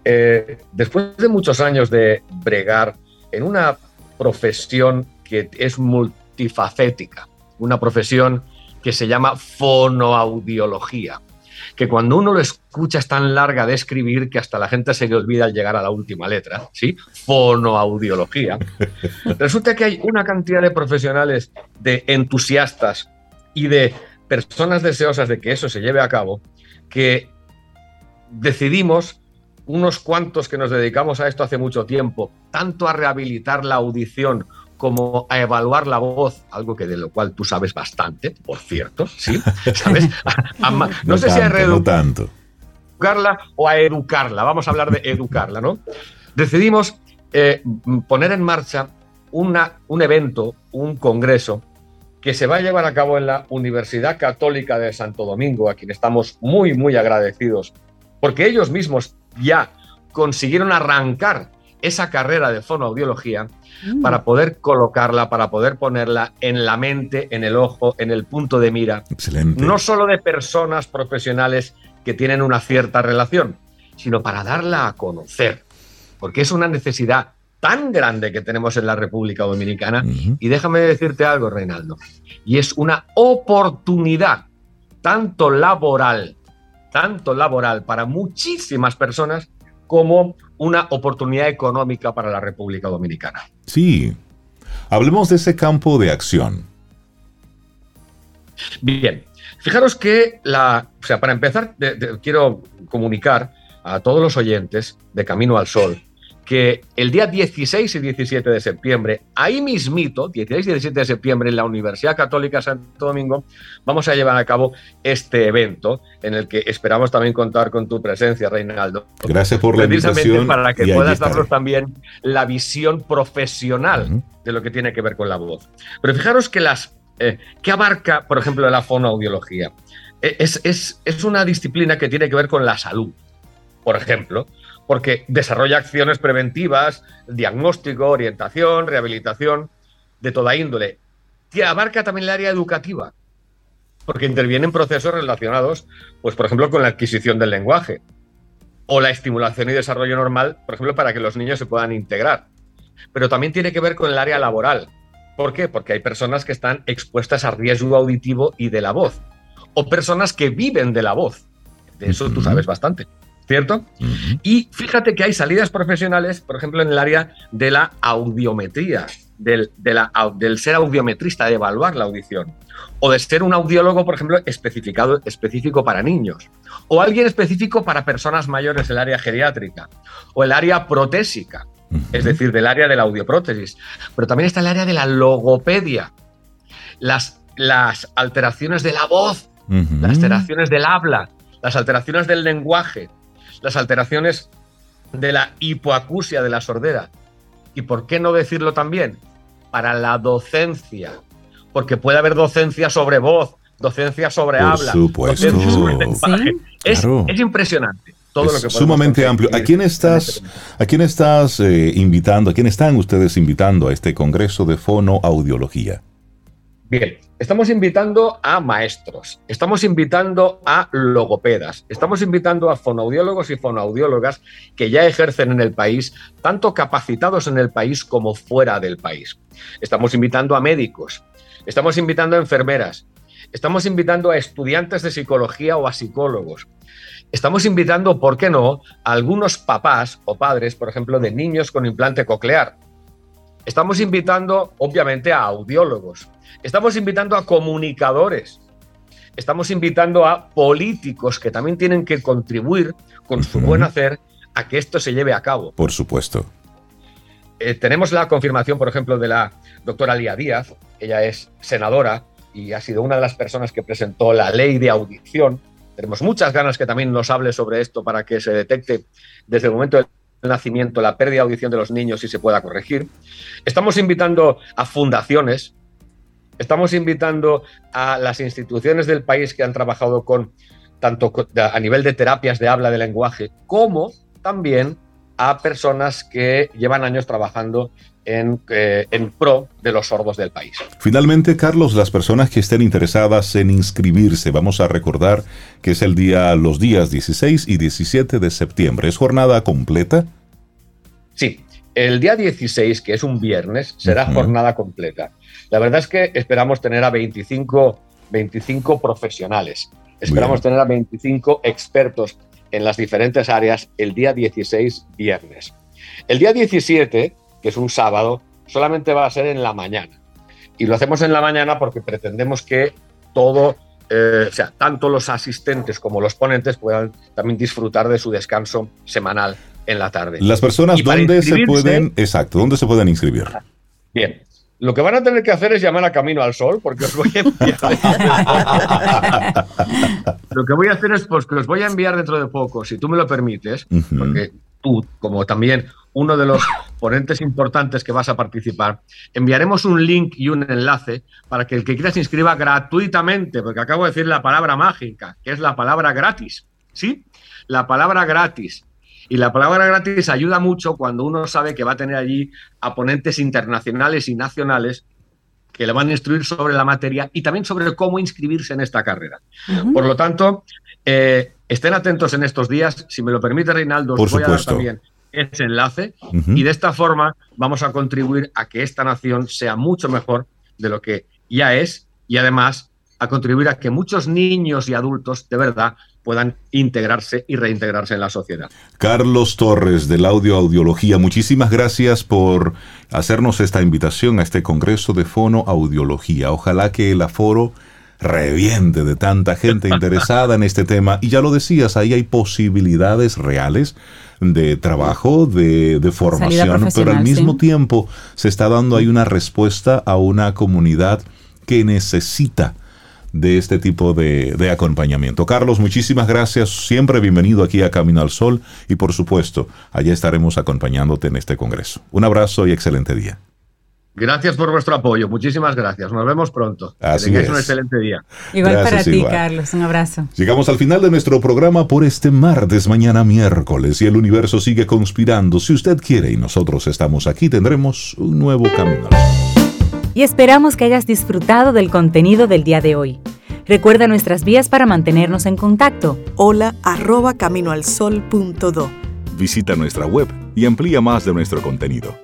Speaker 8: Eh, después de muchos años de bregar en una profesión que es multifacética, una profesión que se llama fonoaudiología que cuando uno lo escucha es tan larga de escribir que hasta la gente se le olvida al llegar a la última letra, ¿sí? Fonoaudiología. [laughs] Resulta que hay una cantidad de profesionales, de entusiastas y de personas deseosas de que eso se lleve a cabo, que decidimos unos cuantos que nos dedicamos a esto hace mucho tiempo, tanto a rehabilitar la audición como a evaluar la voz, algo que de lo cual tú sabes bastante, por cierto, ¿sí? [laughs] ¿Sabes? [laughs] no, sé si a reeducarla o a educarla. Vamos a hablar de educarla, ¿no? Decidimos eh, poner en marcha una, un evento, un congreso, que se va a llevar a cabo en la Universidad Católica de Santo Domingo, a quien estamos muy, muy agradecidos, porque ellos mismos ya consiguieron arrancar esa carrera de fonoaudiología mm. para poder colocarla, para poder ponerla en la mente, en el ojo, en el punto de mira.
Speaker 2: Excelente.
Speaker 8: No solo de personas profesionales que tienen una cierta relación, sino para darla a conocer, porque es una necesidad tan grande que tenemos en la República Dominicana. Y déjame decirte algo, Reinaldo, y es una oportunidad, tanto laboral, tanto laboral para muchísimas personas, como una oportunidad económica para la República Dominicana.
Speaker 2: Sí, hablemos de ese campo de acción.
Speaker 8: Bien, fijaros que la, o sea, para empezar, quiero comunicar a todos los oyentes de Camino al Sol que el día 16 y 17 de septiembre, ahí mismito, 16 y 17 de septiembre, en la Universidad Católica Santo Domingo, vamos a llevar a cabo este evento en el que esperamos también contar con tu presencia, Reinaldo.
Speaker 2: Gracias por la invitación.
Speaker 8: para que puedas darnos también la visión profesional de lo que tiene que ver con la voz. Pero fijaros que las... Eh, ¿Qué abarca, por ejemplo, la fonoaudiología? E, es, es, es una disciplina que tiene que ver con la salud. Por ejemplo, porque desarrolla acciones preventivas, diagnóstico, orientación, rehabilitación, de toda índole. Que abarca también el área educativa, porque intervienen procesos relacionados, pues por ejemplo, con la adquisición del lenguaje o la estimulación y desarrollo normal, por ejemplo, para que los niños se puedan integrar. Pero también tiene que ver con el área laboral, ¿Por qué? Porque hay personas que están expuestas a riesgo auditivo y de la voz, o personas que viven de la voz. De eso tú sabes bastante, ¿cierto? Y fíjate que hay salidas profesionales, por ejemplo, en el área de la audiometría, del, del ser audiometrista, de evaluar la audición, o de ser un audiólogo, por ejemplo, especificado, específico para niños, o alguien específico para personas mayores, el área geriátrica, o el área protésica, es decir, del área de la audioprótesis. Pero también está el área de la logopedia, las, las alteraciones de la voz, las alteraciones del habla, las alteraciones del lenguaje, las alteraciones de la hipoacusia, de la sordera. ¿Y por qué no decirlo también? Para la docencia, porque puede haber docencia sobre voz, docencia sobre habla,
Speaker 2: supuesto.
Speaker 8: docencia sobre lenguaje. Es, es impresionante
Speaker 2: sumamente amplio. ¿A quién estás, a quién estás eh, invitando, a quién están ustedes invitando a este Congreso de Fonoaudiología?
Speaker 8: Bien, estamos invitando a maestros, estamos invitando a logopedas, estamos invitando a fonoaudiólogos y fonoaudiólogas que ya ejercen en el país, tanto capacitados en el país como fuera del país. Estamos invitando a médicos, estamos invitando a enfermeras, estamos invitando a estudiantes de psicología o a psicólogos, estamos invitando, ¿por qué no?, a algunos papás o padres, por ejemplo, de niños con implante coclear. Estamos invitando, obviamente, a audiólogos. Estamos invitando a comunicadores. Estamos invitando a políticos que también tienen que contribuir con su buen hacer a que esto se lleve a cabo.
Speaker 2: Por supuesto.
Speaker 8: Eh, tenemos la confirmación, por ejemplo, de la doctora Lía Díaz. Ella es senadora y ha sido una de las personas que presentó la ley de audición tenemos muchas ganas que también nos hable sobre esto para que se detecte desde el momento del nacimiento la pérdida de audición de los niños y se pueda corregir. Estamos invitando a fundaciones, estamos invitando a las instituciones del país que han trabajado con tanto a nivel de terapias de habla de lenguaje como también a personas que llevan años trabajando eh, en, pro de los sordos del país.
Speaker 2: Finalmente, Carlos, las personas que estén interesadas en inscribirse, vamos a recordar que es el día, los días 16 y 17 de septiembre. ¿Es jornada completa?
Speaker 8: Sí, el día 16, que es un viernes, será jornada completa. La verdad es que esperamos tener a 25, 25 profesionales. Esperamos tener a 25 expertos en las diferentes áreas el día 16, viernes. El día 17 que es un sábado, solamente va a ser en la mañana. Y lo hacemos en la mañana porque pretendemos que todo, eh, o sea, tanto los asistentes como los ponentes puedan también disfrutar de su descanso semanal en la tarde.
Speaker 2: Las personas, ¿dónde se pueden, exacto, dónde se pueden inscribir?
Speaker 8: Bien, lo que van a tener que hacer es llamar a Camino al Sol, porque os voy a enviar. [laughs] lo que voy a hacer es pues, que os voy a enviar dentro de poco, si tú me lo permites, porque tú, como también uno de los [laughs] ponentes importantes que vas a participar, enviaremos un link y un enlace para que el que quiera se inscriba gratuitamente, porque acabo de decir la palabra mágica, que es la palabra gratis. ¿Sí? La palabra gratis. Y la palabra gratis ayuda mucho cuando uno sabe que va a tener allí a ponentes internacionales y nacionales que le van a instruir sobre la materia y también sobre cómo inscribirse en esta carrera. Por lo tanto, eh, estén atentos en estos días. Si me lo permite, Reinaldo, os voy a dar también ese enlace y de esta forma vamos a contribuir a que esta nación sea mucho mejor de lo que ya es y además a contribuir a que muchos niños y adultos de verdad puedan integrarse y reintegrarse en la sociedad.
Speaker 2: Carlos Torres del Audio Audiología, muchísimas gracias por hacernos esta invitación a este Congreso de Fono Audiología. Ojalá que el aforo reviente de tanta gente interesada en este tema. Y ya lo decías, ahí hay posibilidades reales de trabajo, de, formación, pero al mismo tiempo se está dando ahí una respuesta a una comunidad que necesita de este tipo de, de, acompañamiento. Carlos, muchísimas gracias. Siempre bienvenido aquí a Camino al Sol y por supuesto, allá estaremos acompañándote en este Congreso. Un abrazo y excelente día.
Speaker 8: Gracias por vuestro apoyo. Muchísimas gracias. Nos vemos pronto.
Speaker 2: Así que
Speaker 8: un excelente día.
Speaker 1: Igual para ti, Carlos. Un abrazo.
Speaker 2: Llegamos al final de nuestro programa por este martes, mañana miércoles, y el universo sigue conspirando. Si usted quiere y nosotros estamos aquí, tendremos un nuevo camino.
Speaker 9: Y esperamos que hayas disfrutado del contenido del día de hoy. Recuerda nuestras vías para mantenernos en contacto.
Speaker 10: Hola arroba caminoalsol.do.
Speaker 2: Visita nuestra web y amplía más de nuestro contenido.